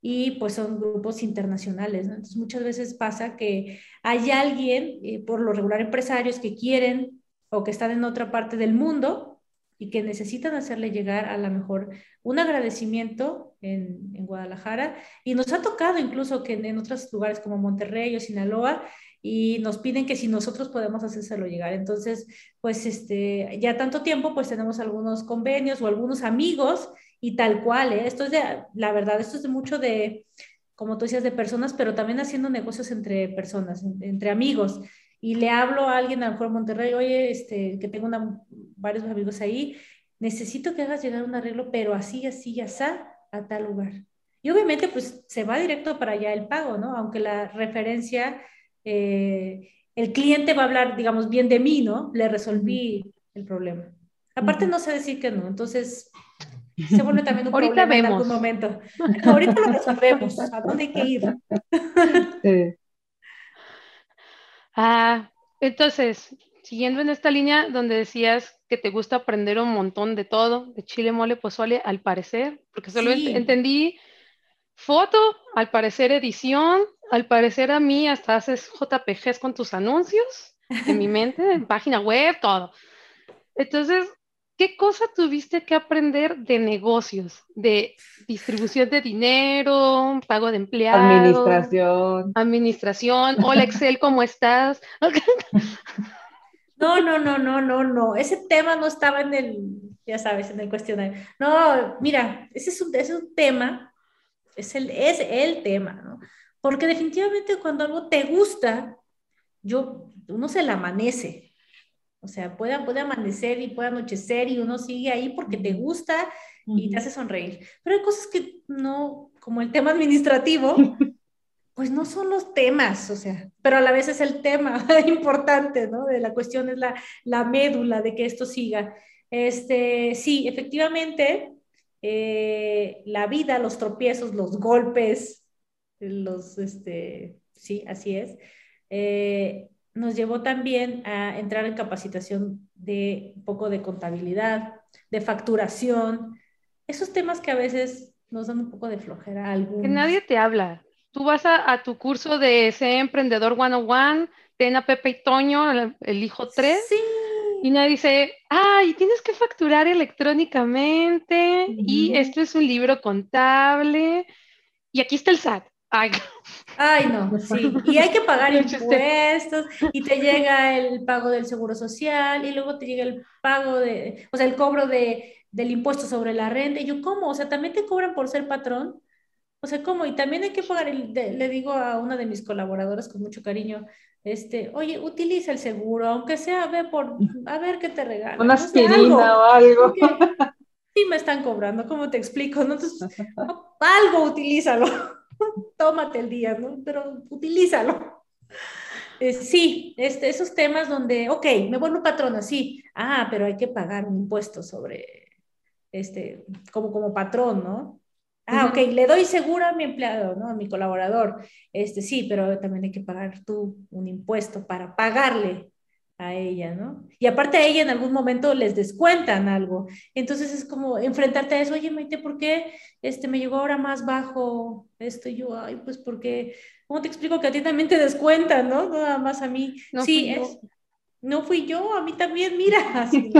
y pues son grupos internacionales, ¿no? Entonces muchas veces pasa que hay alguien, eh, por lo regular empresarios, que quieren o que están en otra parte del mundo y que necesitan hacerle llegar a lo mejor un agradecimiento en, en Guadalajara. Y nos ha tocado incluso que en, en otros lugares como Monterrey o Sinaloa, y nos piden que si nosotros podemos hacérselo llegar. Entonces, pues este, ya tanto tiempo, pues tenemos algunos convenios o algunos amigos y tal cual, ¿eh? Esto es de, la verdad, esto es de mucho de, como tú decías, de personas, pero también haciendo negocios entre personas, en- entre amigos. Y le hablo a alguien, a lo mejor Monterrey, oye, este, que tengo una- varios amigos ahí, necesito que hagas llegar un arreglo, pero así, así, así, a tal lugar. Y obviamente, pues se va directo para allá el pago, ¿no? Aunque la referencia, eh, el cliente va a hablar, digamos, bien de mí, ¿no? Le resolví el problema. Aparte, no sé decir que no, entonces se vuelve también un Ahorita problema en vemos. algún momento. Ahorita lo resolvemos, ¿a dónde hay que ir? Sí. Ah, entonces, siguiendo en esta línea donde decías que te gusta aprender un montón de todo, de chile, mole, pozole, al parecer, porque solo ent- Sí. entendí foto, al parecer edición, al parecer a mí hasta haces JPGs con tus anuncios en mi mente, en página web, todo. Entonces, ¿qué cosa tuviste que aprender de negocios, de distribución de dinero, pago de empleados? Administración. Administración, hola Excel, ¿cómo estás? No, no, no, no, no, no. Ese tema no estaba en el, ya sabes, en el cuestionario. No, mira, ese es un, ese es un tema, es el, es el tema, ¿no? Porque definitivamente cuando algo te gusta, yo, uno se la amanece. O sea, puede, puede amanecer y puede anochecer y uno sigue ahí porque te gusta y te hace sonreír. Pero hay cosas que no, como el tema administrativo, pues no son los temas, o sea, pero a la vez es el tema importante, ¿no? De la cuestión es la, la médula de que esto siga. Este, sí, efectivamente, eh, la vida, los tropiezos, los golpes, los, este, sí, así es, eh, nos llevó también a entrar en capacitación de un poco de contabilidad, de facturación, esos temas que a veces nos dan un poco de flojera algunos. Que nadie te habla. Tú vas a, a tu curso de Sé Emprendedor 101, ten a Pepe y Toño, el, el hijo 3, Sí. y nadie dice, ay, tienes que facturar electrónicamente, y esto es un libro contable, y aquí está el SAT. Ay, Ay, no, sí. Y hay que pagar impuestos y te llega el pago del seguro social y luego te llega el pago de, o sea, el cobro de, del impuesto sobre la renta. Y yo, ¿cómo? O sea, también te cobran por ser patrón. O sea, ¿cómo? Y también hay que pagar, el, de- le digo a una de mis colaboradoras con mucho cariño, este, oye, utiliza el seguro, aunque sea, ve por, a ver qué te regalan. Una no sé, aspirina o algo. sí me están cobrando, ¿cómo te explico? ¿no? Entonces, algo utilízalo, tómate el día, ¿no? Pero utilízalo. Eh, sí, este, esos temas donde, ok, me vuelvo patrona, sí, ah, pero hay que pagar un impuesto sobre, este, como, como patrón, ¿no? Ah, ok, le doy seguro a mi empleado, ¿no? A mi colaborador. Este, sí, pero también hay que pagar tú un impuesto para pagarle a ella, ¿no? Y aparte a ella en algún momento les descuentan algo. Entonces es como enfrentarte a eso, oye, Maite, ¿por qué este, me llegó ahora más bajo esto? Y yo, ay, pues porque, ¿cómo te explico que a ti también te descuentan, ¿no? Nada más a mí. No sí, fui yo. es, no fui yo, a mí también, mira. Así.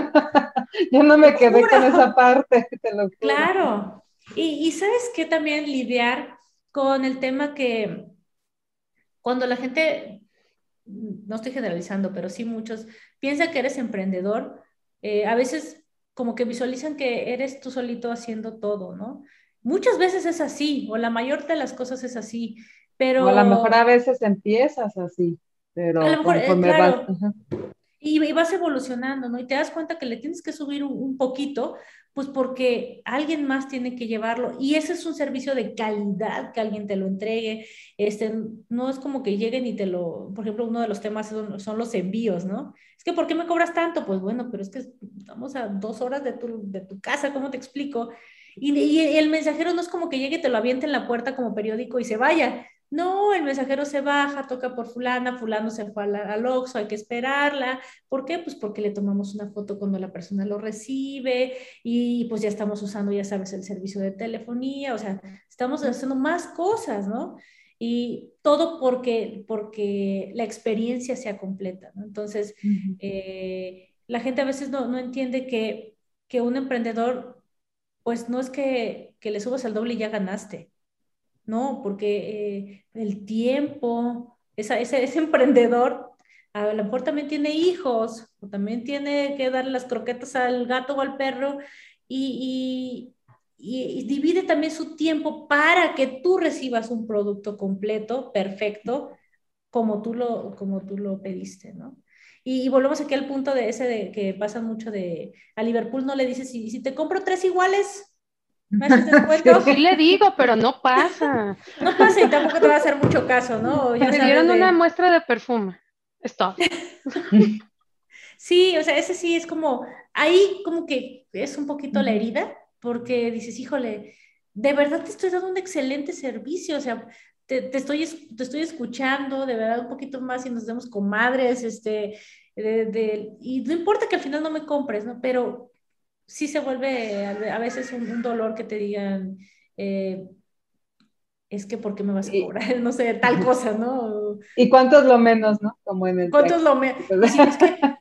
Yo no me quedé con esa parte, te lo juro. Claro. Y, y sabes que también lidiar con el tema que cuando la gente, no estoy generalizando, pero sí muchos, piensa que eres emprendedor, eh, a veces como que visualizan que eres tú solito haciendo todo, ¿no? Muchas veces es así, o la mayor de las cosas es así, pero... O a lo mejor a veces empiezas así, pero a lo mejor, eh, y, vas evolucionando, ¿no? Y te das cuenta que le tienes que subir un, poquito, pues porque alguien más tiene que llevarlo. Y ese es un servicio de calidad que alguien te lo entregue. Este, no es como que lleguen y te lo, por ejemplo, uno de los temas son, los envíos, ¿no? Es que, ¿por qué me cobras tanto? Pues bueno, pero es que estamos a dos horas de tu, de tu casa, ¿cómo te explico? Y, el mensajero no es como que llegue y te lo aviente en la puerta como periódico y se vaya. No, el mensajero se baja, toca por fulana, fulano se fue al, al Oxxo, hay que esperarla. ¿Por qué? Pues porque le tomamos una foto cuando la persona lo recibe y pues ya estamos usando, ya sabes, el servicio de telefonía, o sea, estamos haciendo más cosas, ¿no? Y todo porque, porque la experiencia sea completa, ¿no? Entonces, eh, la gente a veces no, no entiende que, que, un emprendedor, pues no es que, que le subas al doble y ya ganaste ¿no? Porque eh, el tiempo, ese, ese, emprendedor a lo mejor también tiene hijos, o también tiene que darle las croquetas al gato o al perro, y, y, divide también su tiempo para que tú recibas un producto completo, perfecto, como tú lo, como tú lo pediste, ¿no? Y, volvemos aquí al punto de ese de que pasa mucho de, a Liverpool no le dices, si, si te compro tres iguales, ¿Me Sí le digo, pero no pasa. No pasa y tampoco te va a hacer mucho caso, ¿no? Ya Me dieron una muestra de perfume. Stop. Sí, o sea, ese sí es como, ahí como que es un poquito la herida, porque dices, híjole, de verdad te estoy dando un excelente servicio, o sea, te, estoy, te estoy escuchando, de verdad un poquito más y nos vemos comadres, este, y no importa que al final no me compres, ¿no? Pero sí se vuelve a veces un, dolor que te digan, eh, es que ¿por qué me vas a cobrar? No sé, tal cosa, ¿no? ¿Y cuánto es lo menos, no? Como en el ¿Cuánto es lo menos?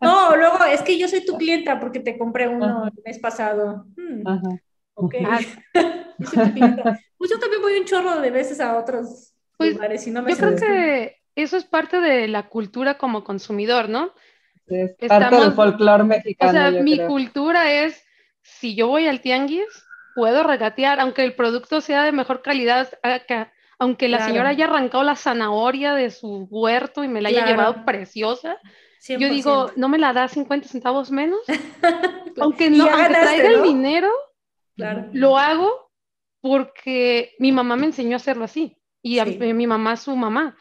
no, luego es que yo soy tu clienta porque te compré uno el mes pasado. Hmm, Ajá. Ok. Ah. pues yo también voy un chorro de veces a otros pues, lugares y no me Yo creo que eso es parte de la cultura como consumidor, ¿no? Es parte del folclore mexicano. O sea, mi cultura es si yo voy al tianguis, puedo regatear, aunque el producto sea de mejor calidad, aunque la señora haya arrancado la zanahoria de su huerto y me la haya llevado preciosa, yo digo, ¿no me la da 50 centavos menos? aunque no, aunque traiga el dinero, lo hago porque mi mamá me enseñó a hacerlo así y a, mi mamá su mamá.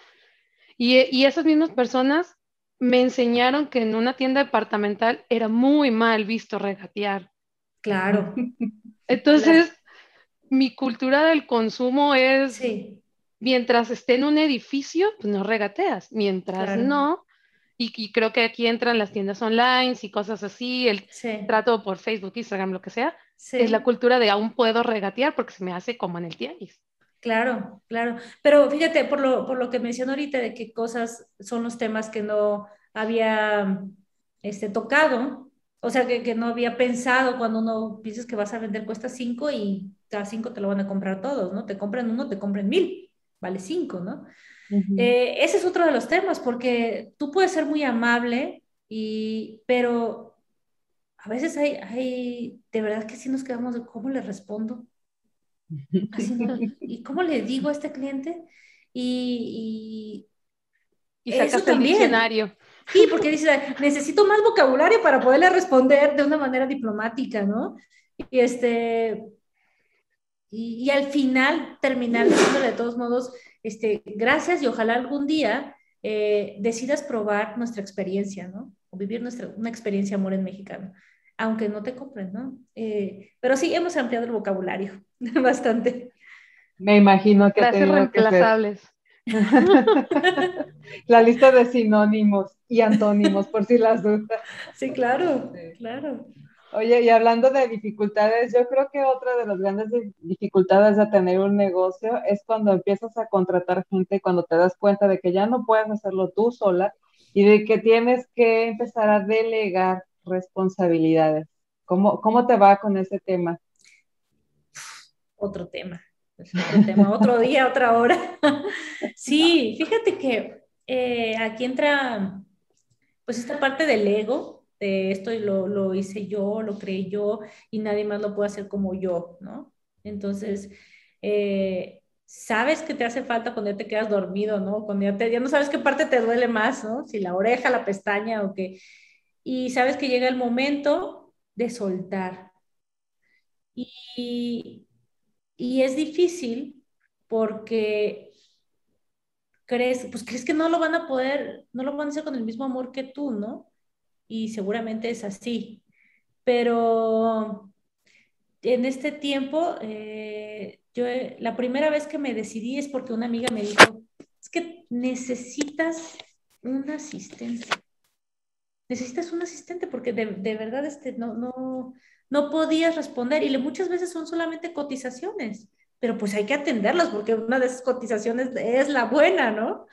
Y, y esas mismas personas me enseñaron que en una tienda departamental era muy mal visto regatear. Claro. Entonces, mi cultura del consumo es, mientras esté en un edificio, pues no regateas, mientras no, y, creo que aquí entran las tiendas online y cosas así, el trato por Facebook, Instagram, lo que sea, es la cultura de aún puedo regatear porque se me hace como en el tianguis. Claro, claro. Pero fíjate, por lo, por lo que mencionó ahorita de qué cosas son los temas que no había este, tocado, o sea, que, no había pensado cuando uno piensas que vas a vender cuesta 5 y a 5 te lo van a comprar todos, ¿no? Te compran uno, te compran mil, vale 5, ¿no? Eh, ese es otro de los temas, porque tú puedes ser muy amable, y, pero a veces hay, hay, de verdad que sí nos quedamos de cómo le respondo. ¿Y cómo le digo a este cliente? Y, y, y sacas el diccionario. Sí, porque dice, necesito más vocabulario para poderle responder de una manera diplomática, ¿no? Y este, y, al final terminar diciéndole de todos modos, este, gracias y ojalá algún día eh, decidas probar nuestra experiencia, ¿no? O vivir nuestra, una experiencia amor en mexicano, aunque no te compren, ¿no? Eh, pero sí, hemos ampliado el vocabulario bastante. Me imagino que... Gracias reemplazables. La lista de sinónimos y antónimos, por si las dudas. Sí, claro, claro. Oye, y hablando de dificultades, yo creo que otra de las grandes dificultades de tener un negocio es cuando empiezas a contratar gente, cuando te das cuenta de que ya no puedes hacerlo tú sola y de que tienes que empezar a delegar responsabilidades. ¿Cómo, cómo te va con ese tema? Otro tema, otro tema, otro día, otra hora. sí, fíjate que eh, aquí entra pues esta parte del ego, de esto lo, lo hice yo, lo creé yo y nadie más lo puede hacer como yo, ¿no? Entonces, eh, sabes que te hace falta cuando ya te quedas dormido, ¿no? Cuando ya, te, ya no sabes qué parte te duele más, ¿no? Si la oreja, la pestaña o qué. Y sabes que llega el momento de soltar. Y, y es difícil porque crees, pues crees que no lo van a poder, no lo van a hacer con el mismo amor que tú, ¿no? Y seguramente es así. Pero en este tiempo, eh, yo la primera vez que me decidí es porque una amiga me dijo, es que necesitas un asistente. Necesitas un asistente porque de, de verdad este, no, no, no podías responder y muchas veces son solamente cotizaciones pero pues hay que atenderlas porque una de esas cotizaciones es la buena, ¿no?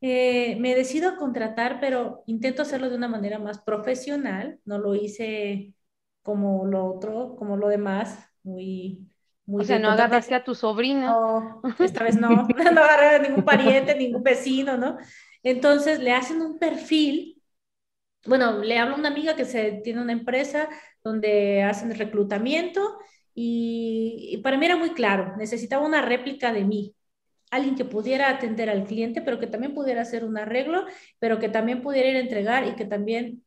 Eh, me decido a contratar, pero intento hacerlo de una manera más profesional, no lo hice como lo otro, como lo demás, muy... muy o sea, no agarraste a tu sobrina. No, esta vez no, no agarré a ningún pariente, ningún vecino, ¿no? Entonces le hacen un perfil, bueno, le hablo a una amiga que se, tiene una empresa donde hacen reclutamiento y, para mí era muy claro, necesitaba una réplica de mí, alguien que pudiera atender al cliente, pero que también pudiera hacer un arreglo, pero que también pudiera ir a entregar y que también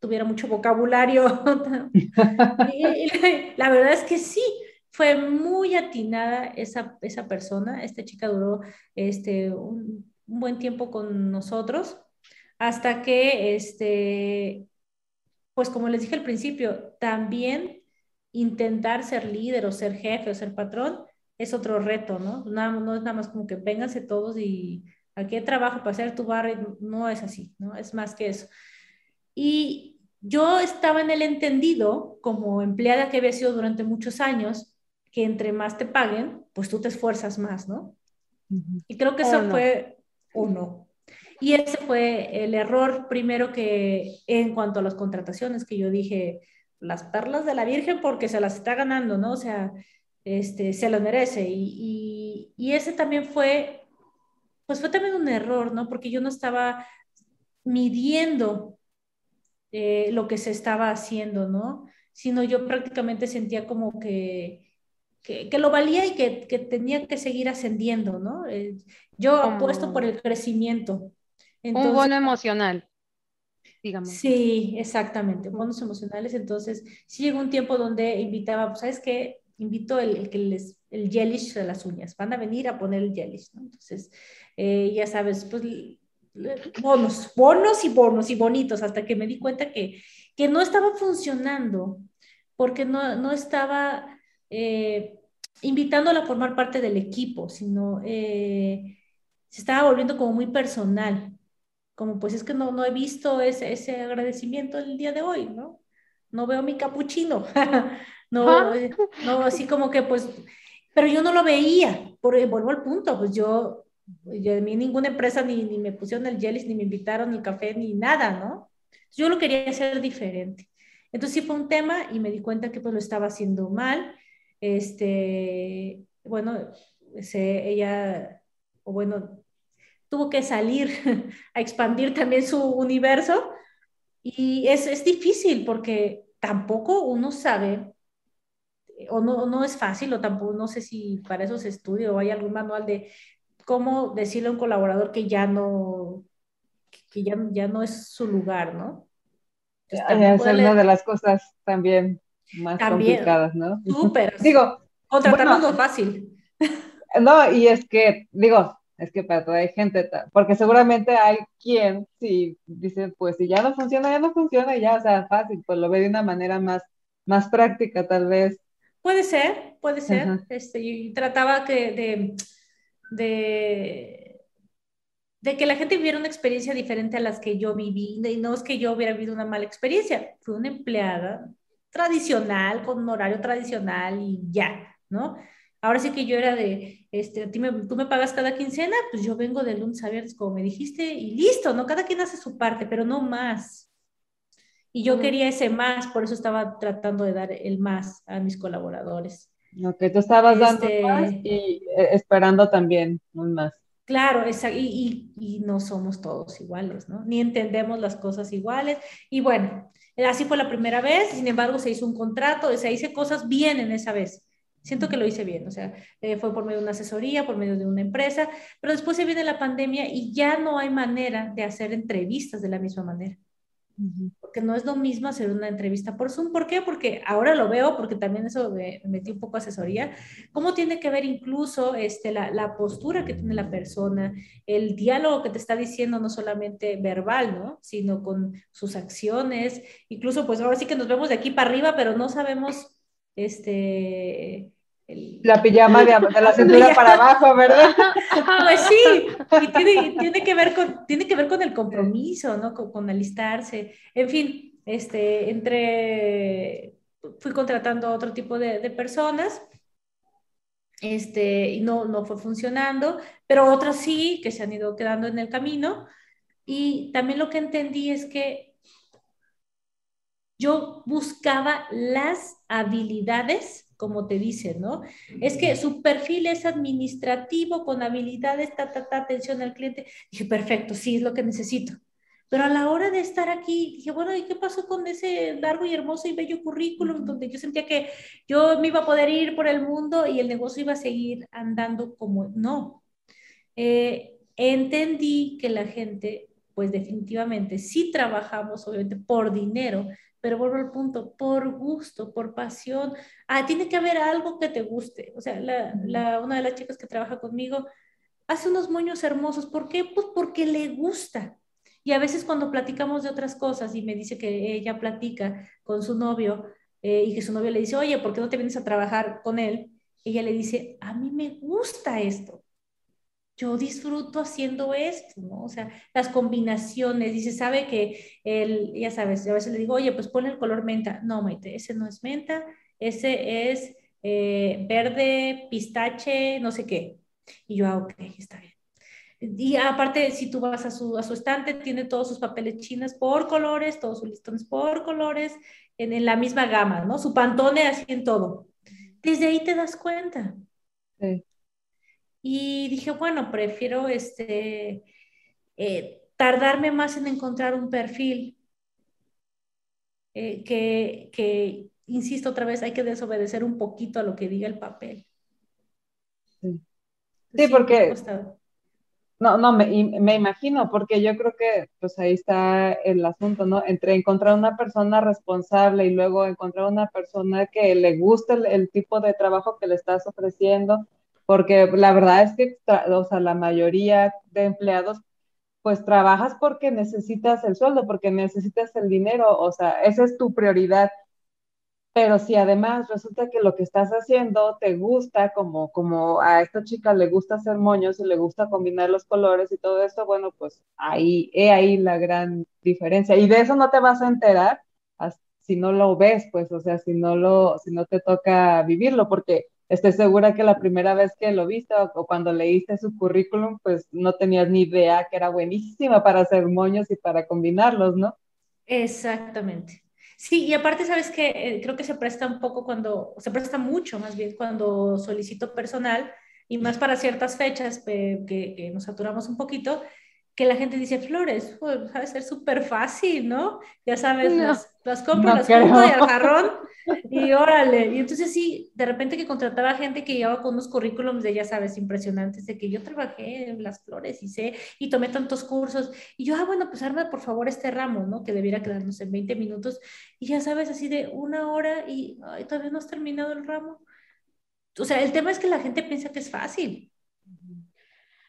tuviera mucho vocabulario. la verdad es que sí, fue muy atinada esa, esa persona. Esta chica duró este, un, un, buen tiempo con nosotros hasta que, este, pues como les dije al principio, también intentar ser líder o ser jefe o ser patrón es otro reto, ¿no? No, es nada más como que vénganse todos y aquí hay trabajo para hacer tu barrio, no es así, ¿no? Es más que eso. Y yo estaba en el entendido, como empleada que había sido durante muchos años, que entre más te paguen, pues tú te esfuerzas más, ¿no? Y creo que eso fue uno. Y ese fue el error primero que en cuanto a las contrataciones, que yo dije, las perlas de la Virgen porque se las está ganando, ¿no? O sea, este, se las merece. Y, y, ese también fue, pues fue también un error, ¿no? Porque yo no estaba midiendo eh, lo que se estaba haciendo, ¿no? Sino yo prácticamente sentía como que, que, lo valía y que, que, tenía que seguir ascendiendo, ¿no? Eh, yo apuesto por el crecimiento. Entonces, un bono emocional digamos. Sí, exactamente, bonos emocionales. Entonces, sí llegó un tiempo donde invitaba, pues, ¿sabes qué? Invito el, el que les, el gelish de las uñas, van a venir a poner el gelish, ¿no? Entonces, eh, ya sabes, pues, bonos, bonos y bonos y bonitos, hasta que me di cuenta que, que no estaba funcionando, porque no, no estaba eh, invitándola a formar parte del equipo, sino eh, se estaba volviendo como muy personal como pues es que no, no he visto ese, ese agradecimiento el día de hoy, ¿no? No veo mi capuchino, no, eh, no, así como que pues, pero yo no lo veía, por, vuelvo al punto, pues yo, yo a mí ninguna empresa ni, ni me pusieron el jelly, ni me invitaron ni café, ni nada, ¿no? Yo lo quería hacer diferente. Entonces sí fue un tema y me di cuenta que pues lo estaba haciendo mal. Este, bueno, se, ella, o bueno, tuvo que salir a expandir también su universo y es, es difícil porque tampoco uno sabe o no, no es fácil o tampoco no sé si para eso se estudia o hay algún manual de cómo decirle a un colaborador que ya no que ya, ya no es su lugar, ¿no? es una de las cosas también más complicadas, ¿no? Súper. digo, contratarlo no es fácil. No, y es que, digo, es que para todo hay gente, porque seguramente hay quien, si dice, pues si ya no funciona, ya no funciona, y ya, o sea, fácil, pues lo ve de una manera más, más práctica, tal vez. Puede ser, puede ser. Este, y trataba que de, de, de, que la gente viviera una experiencia diferente a las que yo viví, y no es que yo hubiera vivido una mala experiencia, fui una empleada tradicional, con un horario tradicional y ya, ¿no? Ahora sí que yo era de, este, tú me pagas cada quincena, pues yo vengo de lunes a viernes, como me dijiste, y listo, ¿no? Cada quien hace su parte, pero no más. Y yo quería ese más, por eso estaba tratando de dar el más a mis colaboradores. Ok, tú estabas dando este más y eh, esperando también un más. Claro, y, y, no somos todos iguales, ¿no? Ni entendemos las cosas iguales. Y bueno, así fue la primera vez, sin embargo se hizo un contrato, se hice cosas bien en esa vez. Siento que lo hice bien, o sea, eh, fue por medio de una asesoría, por medio de una empresa, pero después se viene la pandemia y ya no hay manera de hacer entrevistas de la misma manera porque no es lo mismo hacer una entrevista por Zoom. ¿Por qué? Porque ahora lo veo, porque también eso me, metí un poco asesoría, cómo tiene que ver incluso este, la, la, postura que tiene la persona, el diálogo que te está diciendo, no solamente verbal, ¿no? Sino con sus acciones, incluso pues ahora sí que nos vemos de aquí para arriba, pero no sabemos, este, la pijama de, la cintura para abajo, ¿verdad? pues sí, y tiene, tiene, que ver con, tiene que ver con el compromiso, ¿no? Con, alistarse. En fin, este, entre, fui contratando a otro tipo de, de personas este, y no, no fue funcionando, pero otros sí, que se han ido quedando en el camino. Y también lo que entendí es que yo buscaba las habilidades como te dicen, ¿no? Es que su perfil es administrativo con habilidades, ta, ta, ta, atención al cliente. Dije, perfecto, sí, es lo que necesito. Pero a la hora de estar aquí, dije, bueno, ¿y qué pasó con ese largo y hermoso y bello currículum donde yo sentía que yo me iba a poder ir por el mundo y el negocio iba a seguir andando como no? Eh, entendí que la gente, pues definitivamente, sí trabajamos, obviamente, por dinero, pero vuelvo al punto, por gusto, por pasión. Ah, tiene que haber algo que te guste. O sea, la, una de las chicas que trabaja conmigo hace unos moños hermosos. ¿Por qué? Pues porque le gusta. Y a veces cuando platicamos de otras cosas y me dice que ella platica con su novio eh, y que su novio le dice, oye, ¿por qué no te vienes a trabajar con él? Ella le dice, a mí me gusta esto yo disfruto haciendo esto, ¿no? O sea, las combinaciones, dice, sabe que él, ya sabes, a veces le digo, oye, pues pone el color menta. No, Maite, ese no es menta, ese es eh, verde, pistache, no sé qué. Y yo, ah, ok, está bien. Y aparte, si tú vas a su, a su estante, tiene todos sus papeles chinos por colores, todos sus listones por colores, en, en la misma gama, ¿no? Su pantone así en todo. Desde ahí te das cuenta. Sí. Y dije, bueno, prefiero este, eh, tardarme más en encontrar un perfil eh, que, que, insisto otra vez, hay que desobedecer un poquito a lo que diga el papel. Sí, porque... No, no, me, me, imagino, porque yo creo que pues ahí está el asunto, ¿no? Entre encontrar una persona responsable y luego encontrar una persona que le guste el tipo de trabajo que le estás ofreciendo, porque la verdad es que, o sea, la mayoría de empleados, pues trabajas porque necesitas el sueldo, porque necesitas el dinero, o sea, esa es tu prioridad. Pero si además resulta que lo que estás haciendo te gusta, como, como a esta chica le gusta hacer moños y le gusta combinar los colores y todo esto, bueno, pues ahí, he ahí la gran diferencia. Y de eso no te vas a enterar si no lo ves, pues, o sea, si no lo, si no te toca vivirlo, porque estoy segura que la primera vez que lo viste o, cuando leíste su currículum, pues no tenías ni idea que era buenísima para hacer moños y para combinarlos, ¿no? Exactamente. Sí, y aparte, sabes que eh, creo que se presta un poco cuando, se presta mucho más bien cuando solicito personal y más para ciertas fechas que, que nos saturamos un poquito, que la gente dice, flores, pues, va a ser súper fácil, ¿no? Ya sabes, las, las, compro, las compro y al jarrón y órale. Y entonces sí, de repente que contrataba gente que llevaba con unos currículums de, ya sabes, impresionantes, de que yo trabajé en las flores y sé, y tomé tantos cursos. Y yo, ah, bueno, pues arma por favor este ramo, ¿no? Que debiera quedarnos en 20 minutos. Y ya sabes, así de una hora y ay, todavía no has terminado el ramo. O sea, el tema es que la gente piensa que es fácil.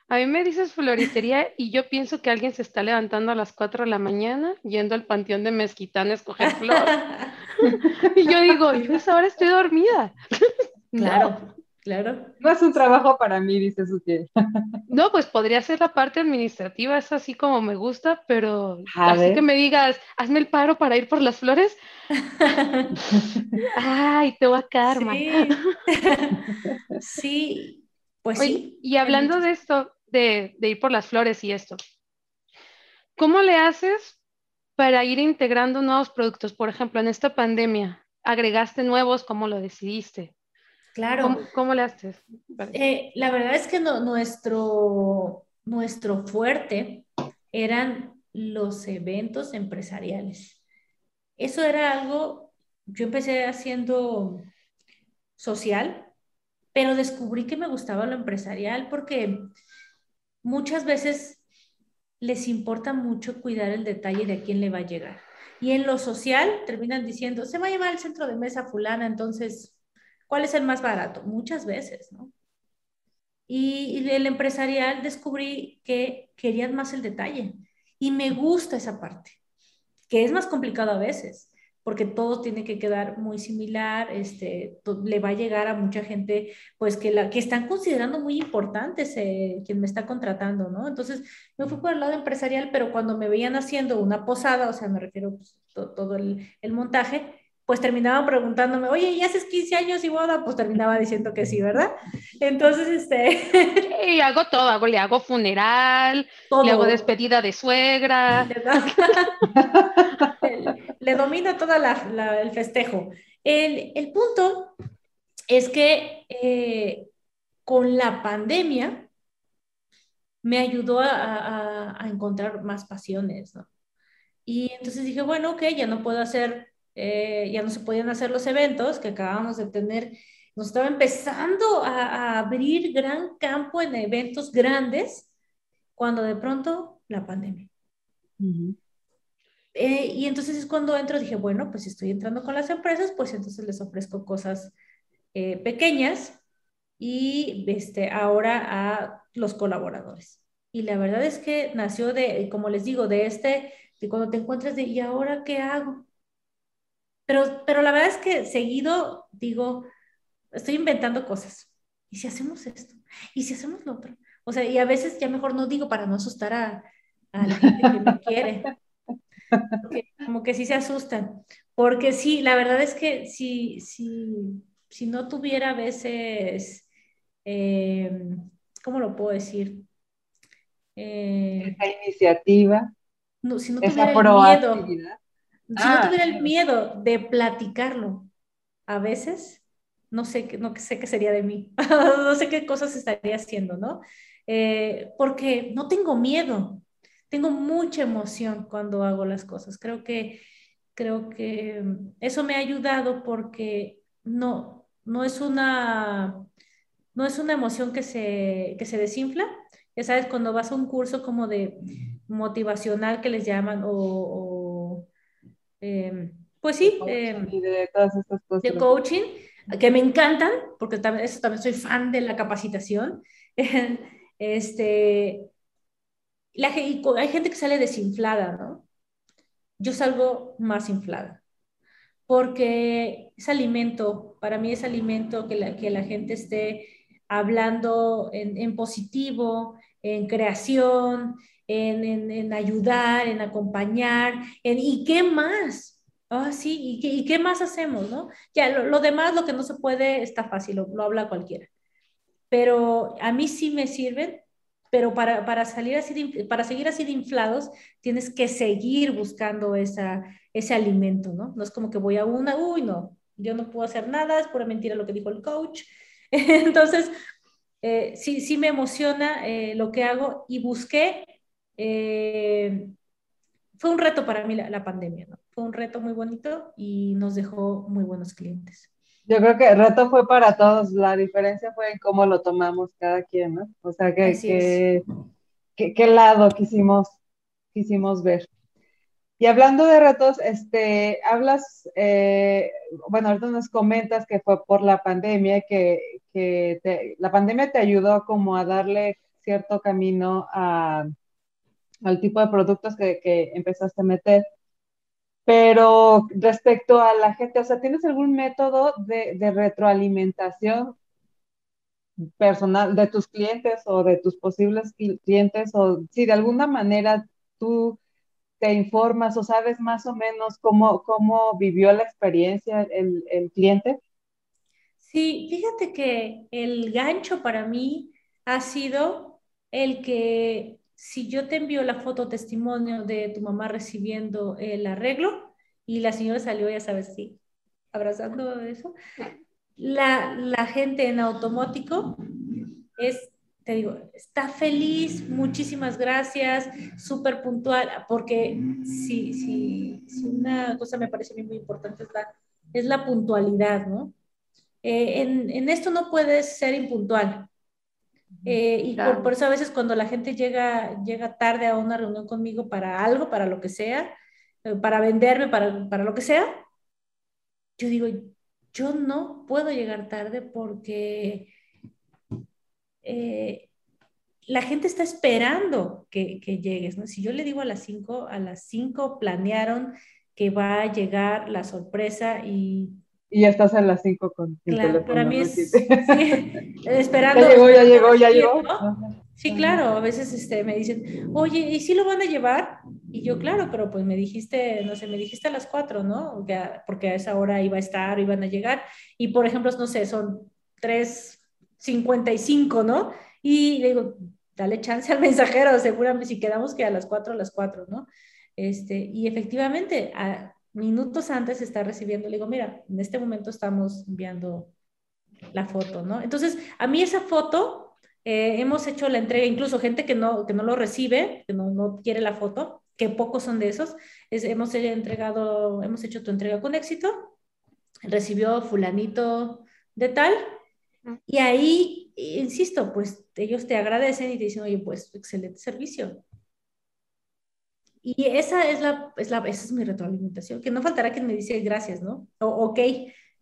A mí me dices floristería y yo pienso que alguien se está levantando a las 4 de la mañana yendo al panteón de Mezquitán a escoger flor. y yo digo, yo esa hora estoy dormida. claro, claro. No es un trabajo para mí, dice Sutil. no, pues podría ser la parte administrativa, es así como me gusta, pero así que me digas, hazme el paro para ir por las flores. Ay, te voy a quedar, sí. sí, pues sí. Y hablando de esto, de, ir por las flores y esto. ¿Cómo le haces para ir integrando nuevos productos? Por ejemplo, en esta pandemia, ¿agregaste nuevos? ¿Cómo lo decidiste? Claro. ¿Cómo, le haces? Eh, la verdad es que nuestro, nuestro fuerte eran los eventos empresariales. Eso era algo, yo empecé haciendo social, pero descubrí que me gustaba lo empresarial porque muchas veces les importa mucho cuidar el detalle de a quién le va a llegar. Y en lo social terminan diciendo, se va a llevar al centro de mesa fulana, entonces, ¿cuál es el más barato? Muchas veces, ¿no? Y, y el empresarial descubrí que querían más el detalle. Y me gusta esa parte, que es más complicado a veces porque todo tiene que quedar muy similar, este, le va a llegar a mucha gente, pues que, la, que están considerando muy importantes eh, quien me está contratando, ¿no? Entonces, me fui por el lado empresarial, pero cuando me veían haciendo una posada, o sea, me refiero pues, todo el, el montaje, pues terminaban preguntándome, oye, ¿y haces 15 años y boda? Pues terminaba diciendo que sí, ¿verdad? Entonces, este... Y hago todo, hago, le hago funeral, le hago despedida de suegra. le, domina todo el festejo. El, el, punto es que eh, con la pandemia me ayudó a, a, a encontrar más pasiones, ¿no? Y entonces dije, bueno, ok, ya no puedo hacer eh, ya no se podían hacer los eventos que acabamos de tener. Nos estaba empezando a, abrir gran campo en eventos grandes cuando de pronto la pandemia. Eh, y entonces es cuando entro, dije, bueno, pues si estoy entrando con las empresas, pues entonces les ofrezco cosas eh, pequeñas y este, ahora a los colaboradores. Y la verdad es que nació de, como les digo, de este, de cuando te encuentras de, ¿y ahora qué hago? Pero, pero la verdad es que seguido digo, estoy inventando cosas. ¿Y si hacemos esto? ¿Y si hacemos lo otro? O sea, y a veces ya mejor no digo para no asustar a, a la gente que me quiere. como que sí se asustan. Porque sí, la verdad es que si, si, si no tuviera a veces, eh, ¿cómo lo puedo decir? Eh, esa iniciativa, no, si no esa tuviera el miedo, si no ah, tuviera el miedo de platicarlo, a veces no sé, no sé qué sería de mí, no sé qué cosas estaría haciendo, ¿no? Eh, porque no tengo miedo, tengo mucha emoción cuando hago las cosas. Creo que, creo que eso me ha ayudado porque no, no es una, no es una emoción que se, que se desinfla. Ya sabes, cuando vas a un curso como de motivacional que les llaman o Em, pues sí, em, de, todas estas cosas. de coaching, que me encantan, porque también, eso también soy fan de la capacitación. este, la, hay gente que sale desinflada, ¿no? Yo salgo más inflada, porque es alimento, para mí es alimento que la, que la gente esté hablando en, en positivo, en creación, en, ayudar, en acompañar, en, ¿y qué más? Ah, sí, ¿y qué, más hacemos, no? Ya, lo, demás, lo que no se puede, está fácil, lo, habla cualquiera. Pero a mí sí me sirven, pero para, salir así para seguir así de inflados, tienes que seguir buscando esa, ese alimento, ¿no? No es como que voy a una, uy, no, yo no puedo hacer nada, es pura mentira lo que dijo el coach. Entonces, eh, sí, sí me emociona eh, lo que hago y busqué eh, fue un reto para mí la, pandemia, ¿no? Fue un reto muy bonito y nos dejó muy buenos clientes. Yo creo que el reto fue para todos, la diferencia fue en cómo lo tomamos cada quien, ¿no? O sea, que, qué lado quisimos, quisimos ver. Y hablando de retos, este, hablas, eh, bueno, ahorita nos comentas que fue por la pandemia, que, que la pandemia te ayudó como a darle cierto camino a, al tipo de productos que, que empezaste a meter. Pero respecto a la gente, o sea, ¿tienes algún método de, de, retroalimentación personal de tus clientes o de tus posibles clientes? O si de alguna manera tú te informas o sabes más o menos cómo, cómo vivió la experiencia el, el cliente? Sí, fíjate que el gancho para mí ha sido el que si yo te envío la foto testimonio de tu mamá recibiendo el arreglo y la señora salió, ya sabes, sí, abrazando eso, la, la gente en automático es te digo, está feliz, muchísimas gracias, súper puntual, porque si, si, si, una cosa me parece muy importante es la, es la puntualidad, ¿no? Eh, en, en, esto no puedes ser impuntual. Eh, y por, eso a veces cuando la gente llega, llega tarde a una reunión conmigo para algo, para lo que sea, eh, para venderme, para, para lo que sea, yo digo, yo no puedo llegar tarde porque eh, la gente está esperando que, llegues, ¿no? Si yo le digo a las 5, a las 5 planearon que va a llegar la sorpresa y... Y ya estás a las 5 con Claro, para mí es... Sí, esperando... Ya llegó, ya llegó, ya llegó. Sí, claro, a veces este, me dicen, oye, ¿y si lo van a llevar? Y yo, claro, pero pues me dijiste, no sé, me dijiste a las 4, ¿no? Porque a esa hora iba a estar, iban a llegar. Y por ejemplo, no sé, son 3 55, ¿no? Y le digo, dale chance al mensajero, seguramente si quedamos que a las 4, a las 4, ¿no? Este, y efectivamente, a minutos antes está recibiendo, le digo, mira, en este momento estamos enviando la foto, ¿no? Entonces, a mí esa foto, eh, hemos hecho la entrega, incluso gente que no, que no lo recibe, que no, no quiere la foto, que pocos son de esos, es, hemos entregado, hemos hecho tu entrega con éxito, recibió fulanito de tal, y ahí, insisto, pues ellos te agradecen y te dicen, oye, pues excelente servicio. Y esa es la, es la, esa es mi retroalimentación, que no faltará quien me dice gracias, ¿no? O ok,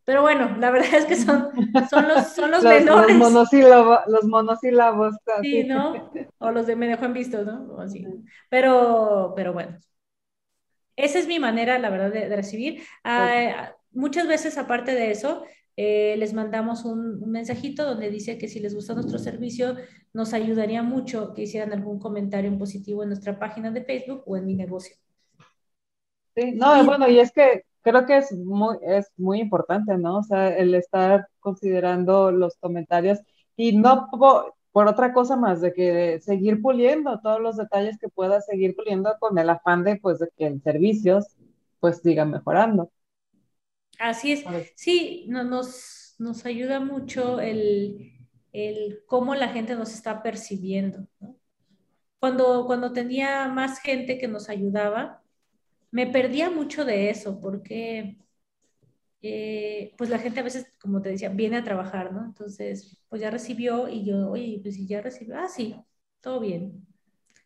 pero bueno, la verdad es que son, son los, son los, menores. Los monosílabos, los monosílabos. Sí, ¿no? O los de me dejó en visto, ¿no? O así. Pero, pero bueno. Esa es mi manera, la verdad, de, recibir. Ah, muchas veces, aparte de eso, eh, les mandamos un, mensajito donde dice que si les gusta nuestro servicio, nos ayudaría mucho que hicieran algún comentario en positivo en nuestra página de Facebook o en mi negocio. Sí, no, bueno, y es que creo que es muy, es muy importante, ¿no? O sea, el estar considerando los comentarios y no por, por otra cosa más de que seguir puliendo todos los detalles que pueda seguir puliendo con el afán de, pues, de que el servicios, pues, siga mejorando. Así es. Sí, nos, nos ayuda mucho el, cómo la gente nos está percibiendo. Cuando, cuando tenía más gente que nos ayudaba, me perdía mucho de eso, porque eh, pues la gente a veces, como te decía, viene a trabajar, ¿no? Entonces, pues ya recibió y yo, oye, pues si ya recibió, ah, sí, todo bien.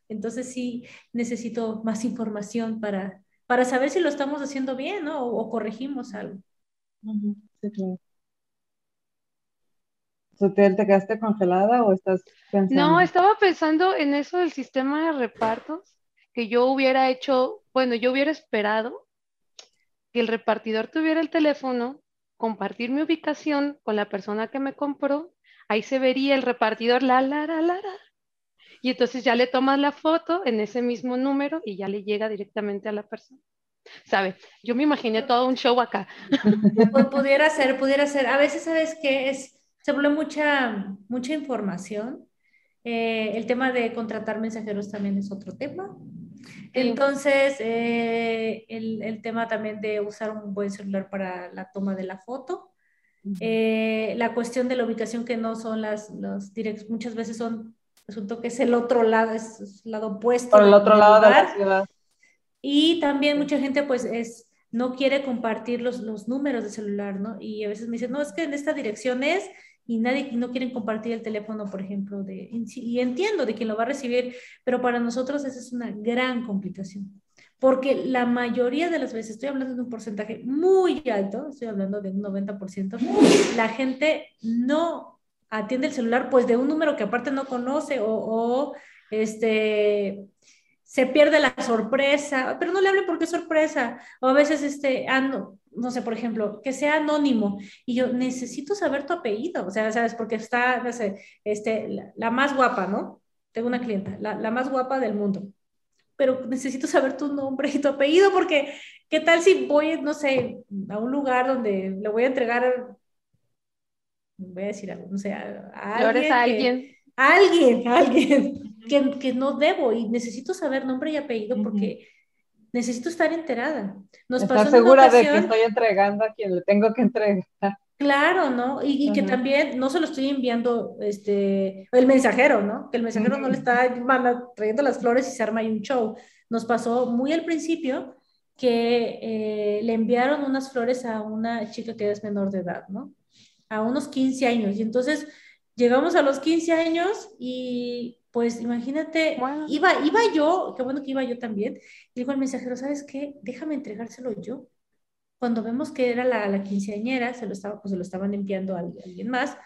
Entonces sí necesito más información para, para saber si lo estamos haciendo bien, ¿no? O, corregimos algo. Sí, claro. ¿Te quedaste congelada o estás pensando? No, estaba pensando en eso del sistema de repartos, que yo hubiera hecho, bueno, yo hubiera esperado que el repartidor tuviera el teléfono, compartir mi ubicación con la persona que me compró, ahí se vería el repartidor, la, la, la, la, la, y entonces ya le tomas la foto en ese mismo número y ya le llega directamente a la persona. ¿Sabe? Yo me imaginé todo un show acá. Pues pudiera ser, pudiera ser. A veces, ¿sabes qué? Es, se volvió mucha, mucha información. Eh, el tema de contratar mensajeros también es otro tema. Entonces, eh, el, el, tema también de usar un buen celular para la toma de la foto. Eh, la cuestión de la ubicación que no son las, los directos, muchas veces son resultó que es el otro lado, es, el lado opuesto. Por el otro lado de la ciudad. Y también mucha gente pues es, no quiere compartir los, los números de celular, ¿no? Y a veces me dicen, no, es que en esta dirección es, y nadie no quieren compartir el teléfono, por ejemplo, de, y entiendo de quién lo va a recibir, pero para nosotros esa es una gran complicación. Porque la mayoría de las veces, estoy hablando de un porcentaje muy alto, estoy hablando de un 90%, la gente no atiende el celular pues de un número que aparte no conoce o, este se pierde la sorpresa, pero no le hable porque es sorpresa, o a veces, este, ah, no, sé, por ejemplo, que sea anónimo, y yo necesito saber tu apellido, o sea, sabes, porque está, no sé, este, la, más guapa, ¿no? Tengo una clienta, la, la, más guapa del mundo, pero necesito saber tu nombre y tu apellido, porque, ¿qué tal si voy, no sé, a un lugar donde le voy a entregar voy a decir algo, no sé, a, alguien. alguien. alguien, alguien. que, no debo y necesito saber nombre y apellido porque necesito estar enterada. Nos estar segura de que estoy entregando a quien le tengo que entregar. Claro, ¿no? Y, que también no se lo estoy enviando este, el mensajero, ¿no? Que el mensajero no le está trayendo las flores y se arma ahí un show. Nos pasó muy al principio que eh, le enviaron unas flores a una chica que es menor de edad, ¿no? A unos 15 años. Y entonces llegamos a los 15 años y pues imagínate, iba, iba yo, qué bueno que iba yo también, y dijo el mensajero, ¿sabes qué? Déjame entregárselo yo. Cuando vemos que era la, la quinceañera, se lo, estaba, pues, se lo estaban enviando a alguien más,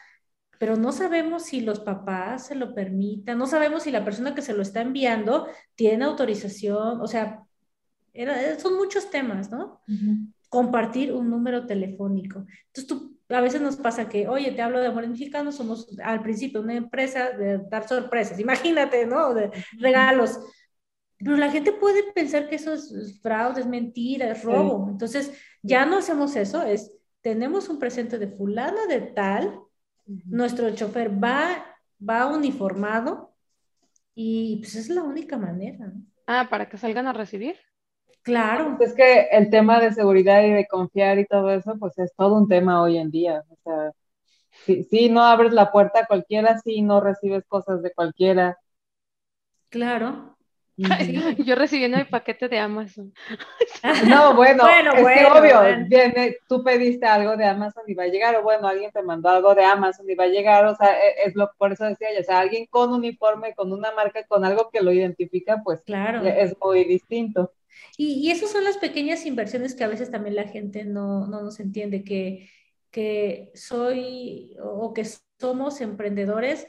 pero no sabemos si los papás se lo permitan, no sabemos si la persona que se lo está enviando tiene autorización, o sea, son muchos temas, ¿no? Compartir un número telefónico. Entonces tú, a veces nos pasa que, oye, te hablo de Amores Mexicanos, somos al principio una empresa de dar sorpresas, imagínate, ¿no? De regalos. Pero la gente puede pensar que eso es fraude, es mentira, es robo. Entonces, ya no hacemos eso, es, tenemos un presente de fulana de tal, nuestro chofer va, va uniformado y pues es la única manera. Ah, para que salgan a recibir. Claro. Es que el tema de seguridad y de confiar y todo eso, pues es todo un tema hoy en día. O sea, si, no abres la puerta a cualquiera, si no recibes cosas de cualquiera. Claro. Yo recibiendo mi paquete de Amazon. No, bueno, bueno, es que obvio, viene, tú pediste algo de Amazon y va a llegar, o bueno, alguien te mandó algo de Amazon y va a llegar, o sea, e, es lo, por eso decía o sea, alguien con uniforme, con una marca, con algo que lo identifica, pues claro. es muy distinto. Y, y esas son las pequeñas inversiones que a veces también la gente no, no nos entiende, que, que soy o que somos emprendedores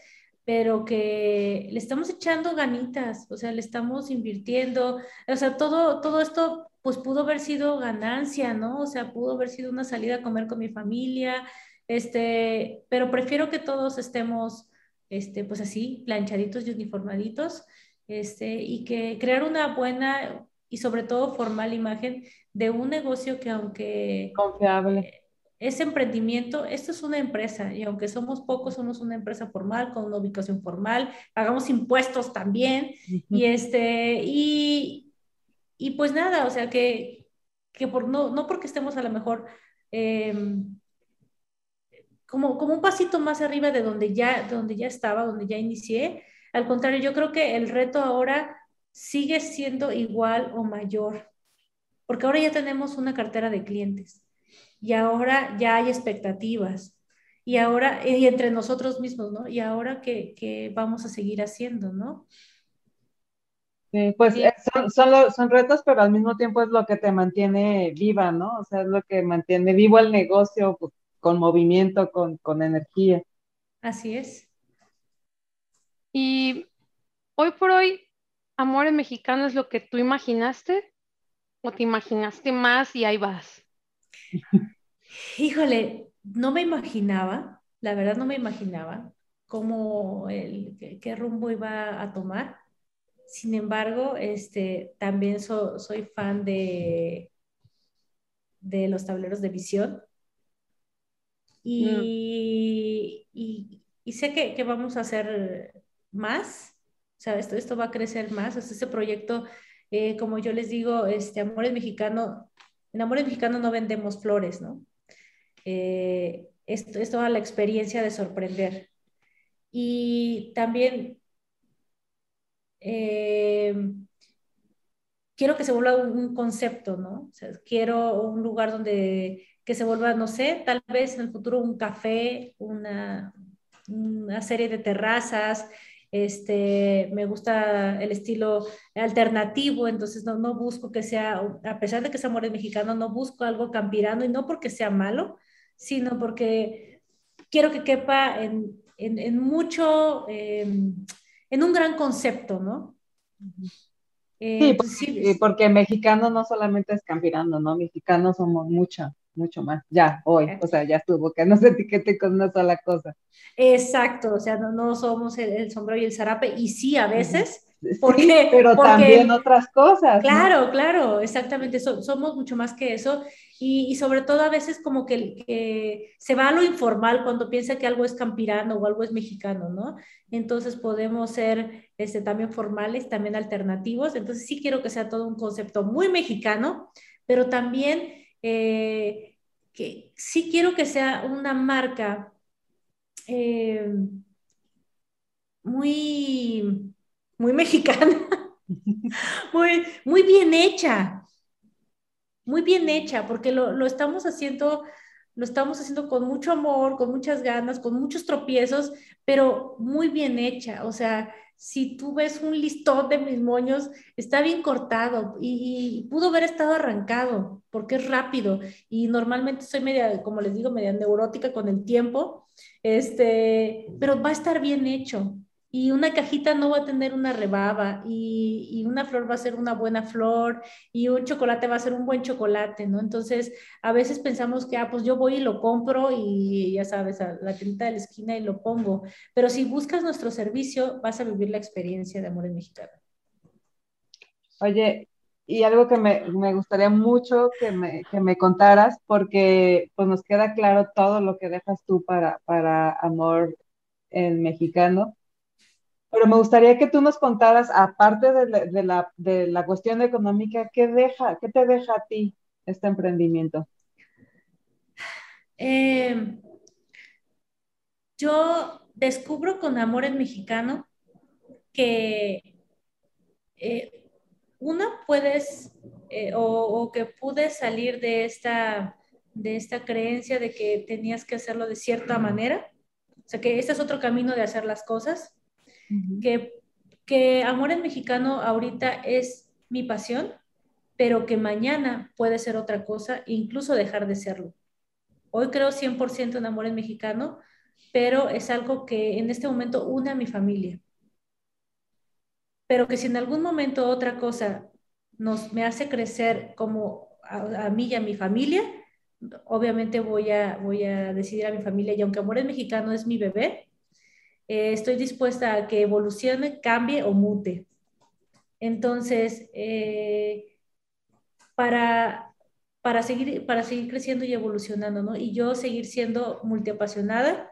pero que le estamos echando ganitas, o sea, le estamos invirtiendo, o sea, todo, todo esto pues pudo haber sido ganancia, ¿no? O sea, pudo haber sido una salida a comer con mi familia, este, pero prefiero que todos estemos, este, pues así, planchaditos y uniformaditos, este, y que crear una buena y sobre todo formal imagen de un negocio que aunque... Confiable. ese emprendimiento, esto es una empresa y aunque somos pocos, somos una empresa formal con una ubicación formal, pagamos impuestos también y este, y, y pues nada, o sea que, que por, no, no porque estemos a lo mejor em, como, como un pasito más arriba de donde ya, de donde ya estaba, donde ya inicié, al contrario, yo creo que el reto ahora sigue siendo igual o mayor, porque ahora ya tenemos una cartera de clientes y ahora ya hay expectativas y ahora, y entre nosotros mismos, ¿no? Y ahora que, vamos a seguir haciendo, ¿no? Sí, pues eh, son, son, son, retos, pero al mismo tiempo es lo que te mantiene viva, ¿no? O sea, es lo que mantiene vivo el negocio pues, con movimiento, con, con energía. Así es. Y hoy por hoy, Amor Mexicano es lo que tú imaginaste o te imaginaste más y ahí vas. Híjole, no me imaginaba, la verdad no me imaginaba cómo el, qué, rumbo iba a tomar. Sin embargo, este, también soy fan de, de los tableros de visión. Y, y, sé que, vamos a hacer más, sea, esto, esto va a crecer más. este proyecto, eh, como yo les digo, este Amores Mexicano en Amores Mexicano no vendemos flores, ¿no? Eh, esto es toda la experiencia de sorprender. Y también eh, quiero que se vuelva un, concepto, ¿no? O sea, quiero un lugar donde que se vuelva, no sé, tal vez en el futuro un café, una, una serie de terrazas, este, me gusta el estilo alternativo, entonces no, no busco que sea, a pesar de que es amor mexicano, no busco algo campirano y no porque sea malo, sino porque quiero que quepa en, en, mucho, em, en un gran concepto, ¿no? sí, porque, porque mexicano no solamente es campirano, ¿no? Mexicanos somos mucha mucho más, ya, hoy, o sea, ya estuvo, que no se etiquete con una sola cosa. Exacto, o sea, no, no somos el, sombrero y el zarape, y sí, a veces, Porque, pero también otras cosas. Claro, claro, exactamente. somos mucho más que eso. Y, sobre todo a veces como que, se va a lo informal cuando piensa que algo es campirano o algo es mexicano, ¿no? Entonces podemos ser este, también formales, también alternativos. Entonces sí quiero que sea todo un concepto muy mexicano, pero también eh, que sí quiero que sea una marca eh, muy, muy mexicana, muy, muy bien hecha, muy bien hecha, porque lo, lo, estamos haciendo, lo estamos haciendo con mucho amor, con muchas ganas, con muchos tropiezos, pero muy bien hecha. O sea, si tú ves un listón de mis moños, está bien cortado y, pudo haber estado arrancado porque es rápido y normalmente soy media, como les digo, media neurótica con el tiempo, este, pero va a estar bien hecho y una cajita no va a tener una rebaba y, una flor va a ser una buena flor y un chocolate va a ser un buen chocolate, ¿no? Entonces, a veces pensamos que, ah, pues yo voy y lo compro y ya sabes, a la tienda de la esquina y lo pongo, pero si buscas nuestro servicio, vas a vivir la experiencia de Amor en Mexicano. Oye, y algo que me, gustaría mucho que me, que me, contaras, porque pues nos queda claro todo lo que dejas tú para, para Amor en Mexicano, pero me gustaría que tú nos contaras, aparte de la, de la, cuestión económica, ¿qué, deja, ¿qué te deja a ti este emprendimiento? Eh, yo descubro con Amor en Mexicano que eh, una puedes eh, o, o, que pude salir de esta, de esta creencia de que tenías que hacerlo de cierta manera. O sea, que este es otro camino de hacer las cosas que, que Amor en Mexicano ahorita es mi pasión, pero que mañana puede ser otra cosa, incluso dejar de serlo. Hoy creo 100% en Amor en Mexicano, pero es algo que en este momento une a mi familia. Pero que si en algún momento otra cosa nos, me hace crecer como a, a mí y a mi familia, obviamente voy a, voy a decidir a mi familia, y aunque Amor en Mexicano es mi bebé, eh, estoy dispuesta a que evolucione, cambie o mute. Entonces, eh, para, para, seguir, para seguir creciendo y evolucionando, ¿no? Y yo seguir siendo multiapasionada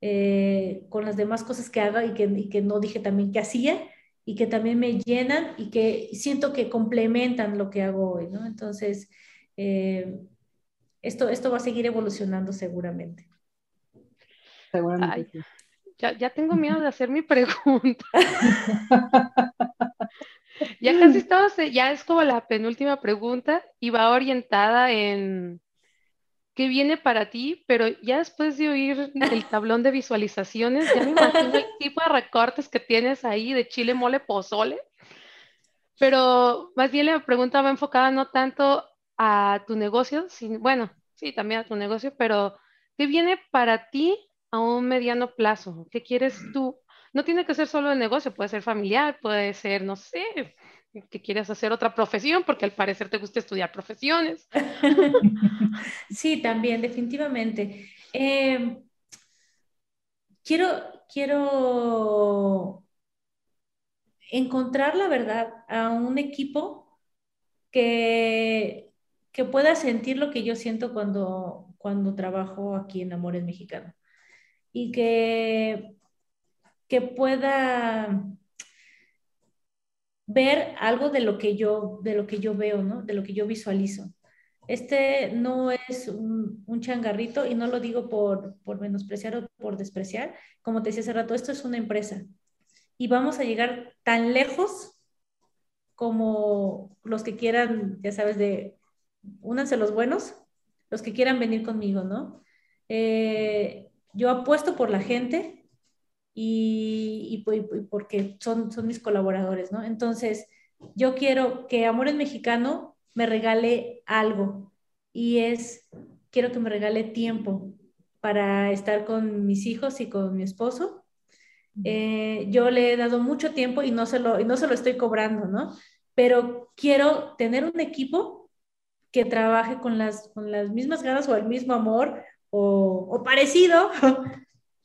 eh, con las demás cosas que haga y que, que no dije también que hacía y que también me llenan y que siento que complementan lo que hago hoy, ¿no? Entonces, esto, esto va a seguir evolucionando seguramente. Seguramente. Ya, tengo miedo de hacer mi pregunta. ya casi estamos, ya es como la penúltima pregunta y va orientada en qué viene para ti, pero ya después de oír el tablón de visualizaciones, ya me imagino el tipo de recortes que tienes ahí de chile, mole, pozole. Pero más bien la pregunta va enfocada no tanto a tu negocio, sino, bueno, sí, también a tu negocio, pero ¿qué viene para ti a un mediano plazo? ¿Qué quieres tú? No tiene que ser solo de negocio, puede ser familiar, puede ser, no sé, que quieres hacer otra profesión, porque al parecer te gusta estudiar profesiones. Sí, también, definitivamente. Em, quiero, quiero encontrar la verdad a un equipo que, que pueda sentir lo que yo siento cuando, cuando trabajo aquí en Amores Mexicanos y que, que pueda ver algo de lo que yo, de lo que yo veo, ¿no? De lo que yo visualizo. Este no es un, un changarrito y no lo digo por, por, menospreciar o por despreciar. Como te decía hace rato, esto es una empresa y vamos a llegar tan lejos como los que quieran, ya sabes, de únanse los buenos, los que quieran venir conmigo, ¿no? Eh, yo apuesto por la gente y, porque son, son mis colaboradores, ¿no? Entonces, yo quiero que Amores Mexicano me regale algo y es, quiero que me regale tiempo para estar con mis hijos y con mi esposo. Eh, yo le he dado mucho tiempo y no, se lo, y no se lo estoy cobrando, ¿no? Pero quiero tener un equipo que trabaje con las, con las mismas ganas o el mismo amor o, parecido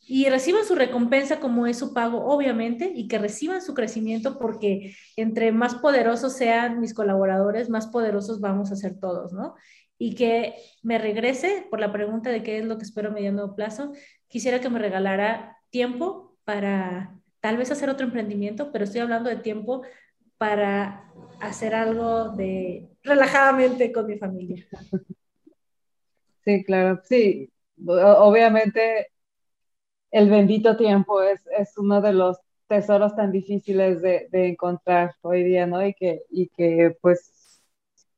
y reciban su recompensa como es su pago, obviamente, y que reciban su crecimiento porque entre más poderosos sean mis colaboradores, más poderosos vamos a ser todos, ¿no? Y que me regrese por la pregunta de qué es lo que espero a mediano plazo, quisiera que me regalara tiempo para tal vez hacer otro emprendimiento, pero estoy hablando de tiempo para hacer algo de relajadamente con mi familia. Sí, claro, sí. Obviamente el bendito tiempo es, es uno de los tesoros tan difíciles de, encontrar hoy día, ¿no? Y que, y que pues,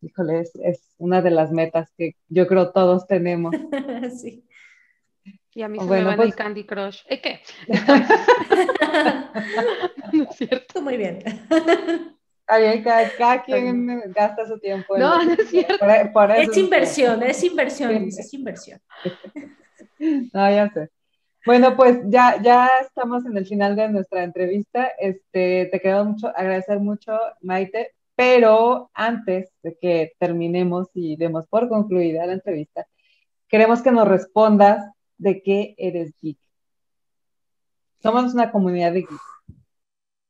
híjole, es, es, una de las metas que yo creo todos tenemos. sí. Y a mí se me va pues, el Candy Crush. ¿Eh, qué? no es cierto. Muy bien. Cada, quien gasta su tiempo. No, no es cierto. es inversión, es inversión, es inversión. No, ya sé. Bueno, pues ya, ya estamos en el final de nuestra entrevista. Este, te quedo mucho, agradecer mucho, Maite, pero antes de que terminemos y demos por concluida la entrevista, queremos que nos respondas de qué eres geek. Somos una comunidad de geek.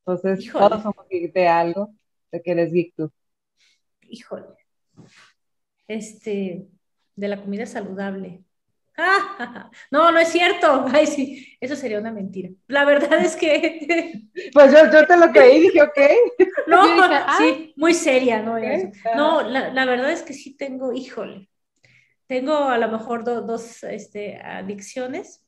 Entonces, todos somos geek de algo, de que eres geek tú. Híjole. Este, de la comida saludable. no, no es cierto. Ay, sí, eso sería una mentira. La verdad es que. Pues yo, te lo creí, dije, ok. No, ah". sí, muy seria, ¿no? No, la, verdad es que sí tengo, híjole, tengo a lo mejor dos este, adicciones.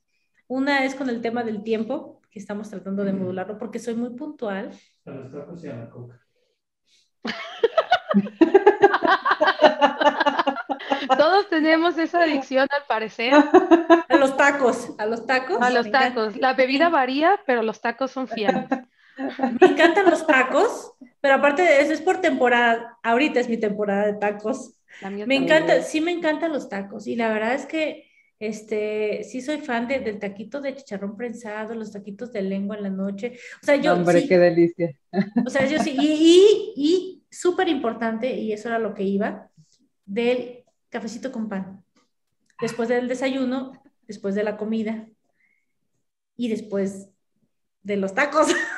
Una es con el tema del tiempo, que estamos tratando de modularlo, porque soy muy puntual. A los tacos y la coca. Todos tenemos esa adicción al parecer. A los tacos, a los tacos. A los tacos. La bebida varía, pero los tacos son fieles. Me encantan los tacos, pero aparte de eso es por temporada. Ahorita es mi temporada de tacos. Me encanta, sí me encantan los tacos y la verdad es que este, sí soy fan del taquito de chicharrón prensado, los taquitos de lengua en la noche. O sea, yo. Hombre, qué delicia. O sea, yo sí. Y, y, importante, y eso era lo que iba, del cafecito con pan. Después del desayuno, después de la comida y después de los tacos.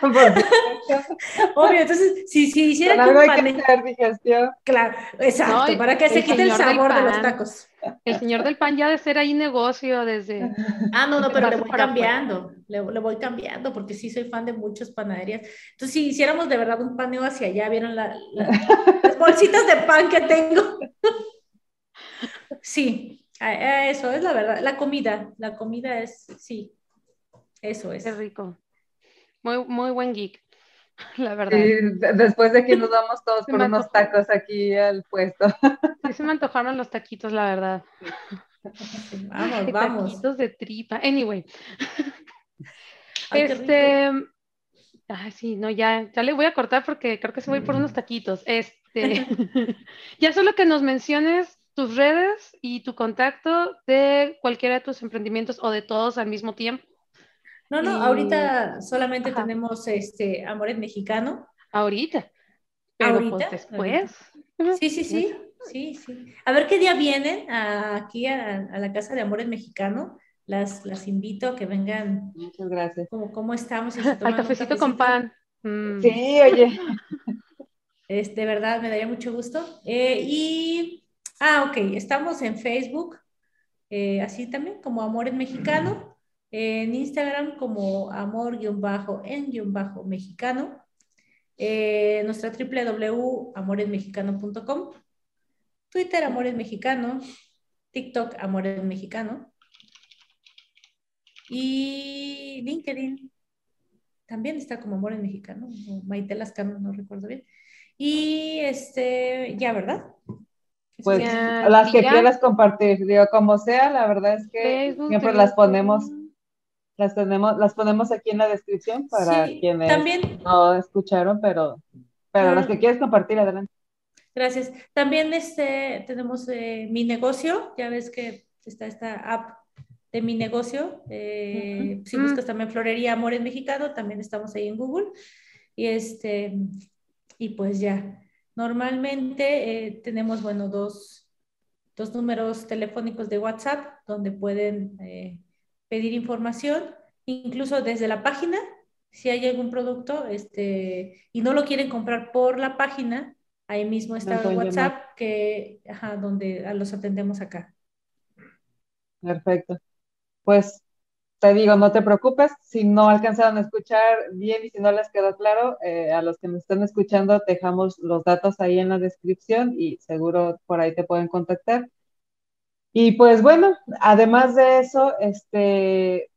Obvio, entonces, si, si hiciera que un pan... digestión. Claro, exacto, para que se quite el sabor de los tacos. El señor del pan ya de ser ahí negocio desde... Ah, no, no, pero le voy cambiando, le, voy cambiando, porque sí soy fan de muchas panaderías. Entonces, si hiciéramos de verdad un paneo hacia allá, vieron las bolsitas de pan que tengo. sí, eso es la verdad. La comida, la comida es, sí, eso es. Es rico. Muy, muy buen geek, la verdad. después de que nos damos todos por unos tacos aquí al puesto. Sí, se me antojaron los taquitos, la verdad. Vamos, vamos. Taquitos de tripa. Anyway. este. Ay, sí, no, ya, ya le voy a cortar porque creo que se voy por unos taquitos. Este, ya solo que nos menciones tus redes y tu contacto de cualquiera de tus emprendimientos o de todos al mismo tiempo. No, no, ahorita solamente tenemos este Amores Mexicano. Ahorita. Pero pues después. Sí, sí, sí. Sí, sí. A ver qué día vienen aquí a, la Casa de Amores Mexicano. Las, las invito a que vengan. Muchas gracias. Como, ¿Cómo estamos? Al cafecito, con pan. Mm. Sí, oye. Es, de verdad, me daría mucho gusto. Eh, y, ah, ok, estamos en Facebook, eh, así también, como Amores Mexicano en Instagram como amor-en-mexicano, eh, nuestra www.amoresmexicano.com, Twitter Amores Mexicano, TikTok Amores Mexicano y LinkedIn también está como Amores Mexicano, Maite Lascano, no recuerdo bien. Y este, ya, ¿verdad? Pues las que quieras compartir, digo, como sea, la verdad es que siempre las ponemos las tenemos, las ponemos aquí en la descripción para quienes también, no escucharon, pero, pero las que quieres compartir, adelante. Gracias. También este, tenemos eh, mi negocio, ya ves que está esta app de mi negocio. Eh, si buscas también Florería Amores Mexicano, también estamos ahí en Google. Y, este, y pues ya, normalmente eh, tenemos, bueno, dos, dos números telefónicos de WhatsApp donde pueden pedir información, incluso desde la página, si hay algún producto este, y no lo quieren comprar por la página, ahí mismo está el WhatsApp que, ajá, donde los atendemos acá. Perfecto. Pues te digo, no te preocupes, si no alcanzaron a escuchar bien y si no les quedó claro, eh, a los que me están escuchando, dejamos los datos ahí en la descripción y seguro por ahí te pueden contactar. Y pues bueno, además de eso, este,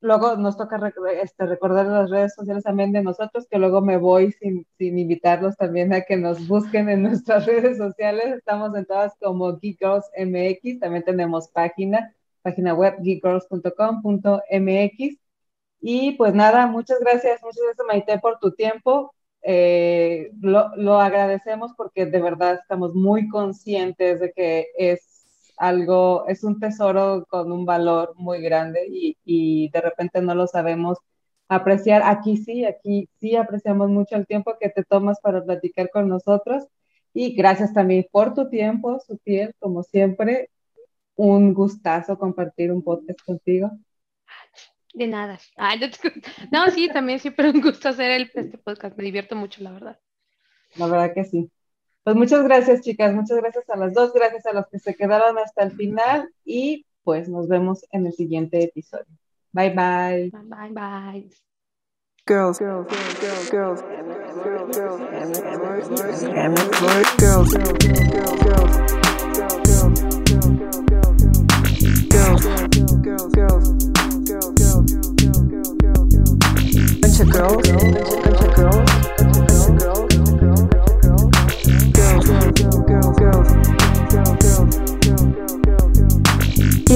luego nos toca este, recordar las redes sociales también de nosotros, que luego me voy sin, sin, invitarlos también a que nos busquen en nuestras redes sociales. Estamos en todas como Geek MX, también tenemos página página web geekgirls.com.mx. Y pues nada, muchas gracias, muchas gracias Maite por tu tiempo. Eh, lo, lo, agradecemos porque de verdad estamos muy conscientes de que es algo, es un tesoro con un valor muy grande y, y de repente no lo sabemos apreciar. Aquí sí, aquí sí apreciamos mucho el tiempo que te tomas para platicar con nosotros. Y gracias también por tu tiempo, Sutil, como siempre un gustazo compartir un podcast contigo. De nada. no, sí, también siempre un gusto hacer el, este podcast. Me divierto mucho, la verdad. La verdad que sí. Pues muchas gracias, chicas. Muchas gracias a las dos. Gracias a los que se quedaron hasta el final. Y pues nos vemos en el siguiente episodio. Bye, bye. Bye, bye, bye. Girls, girls, girls, girls, girls, girls, girls, girls, girls, girls, girls, girls, girls, girls, bunch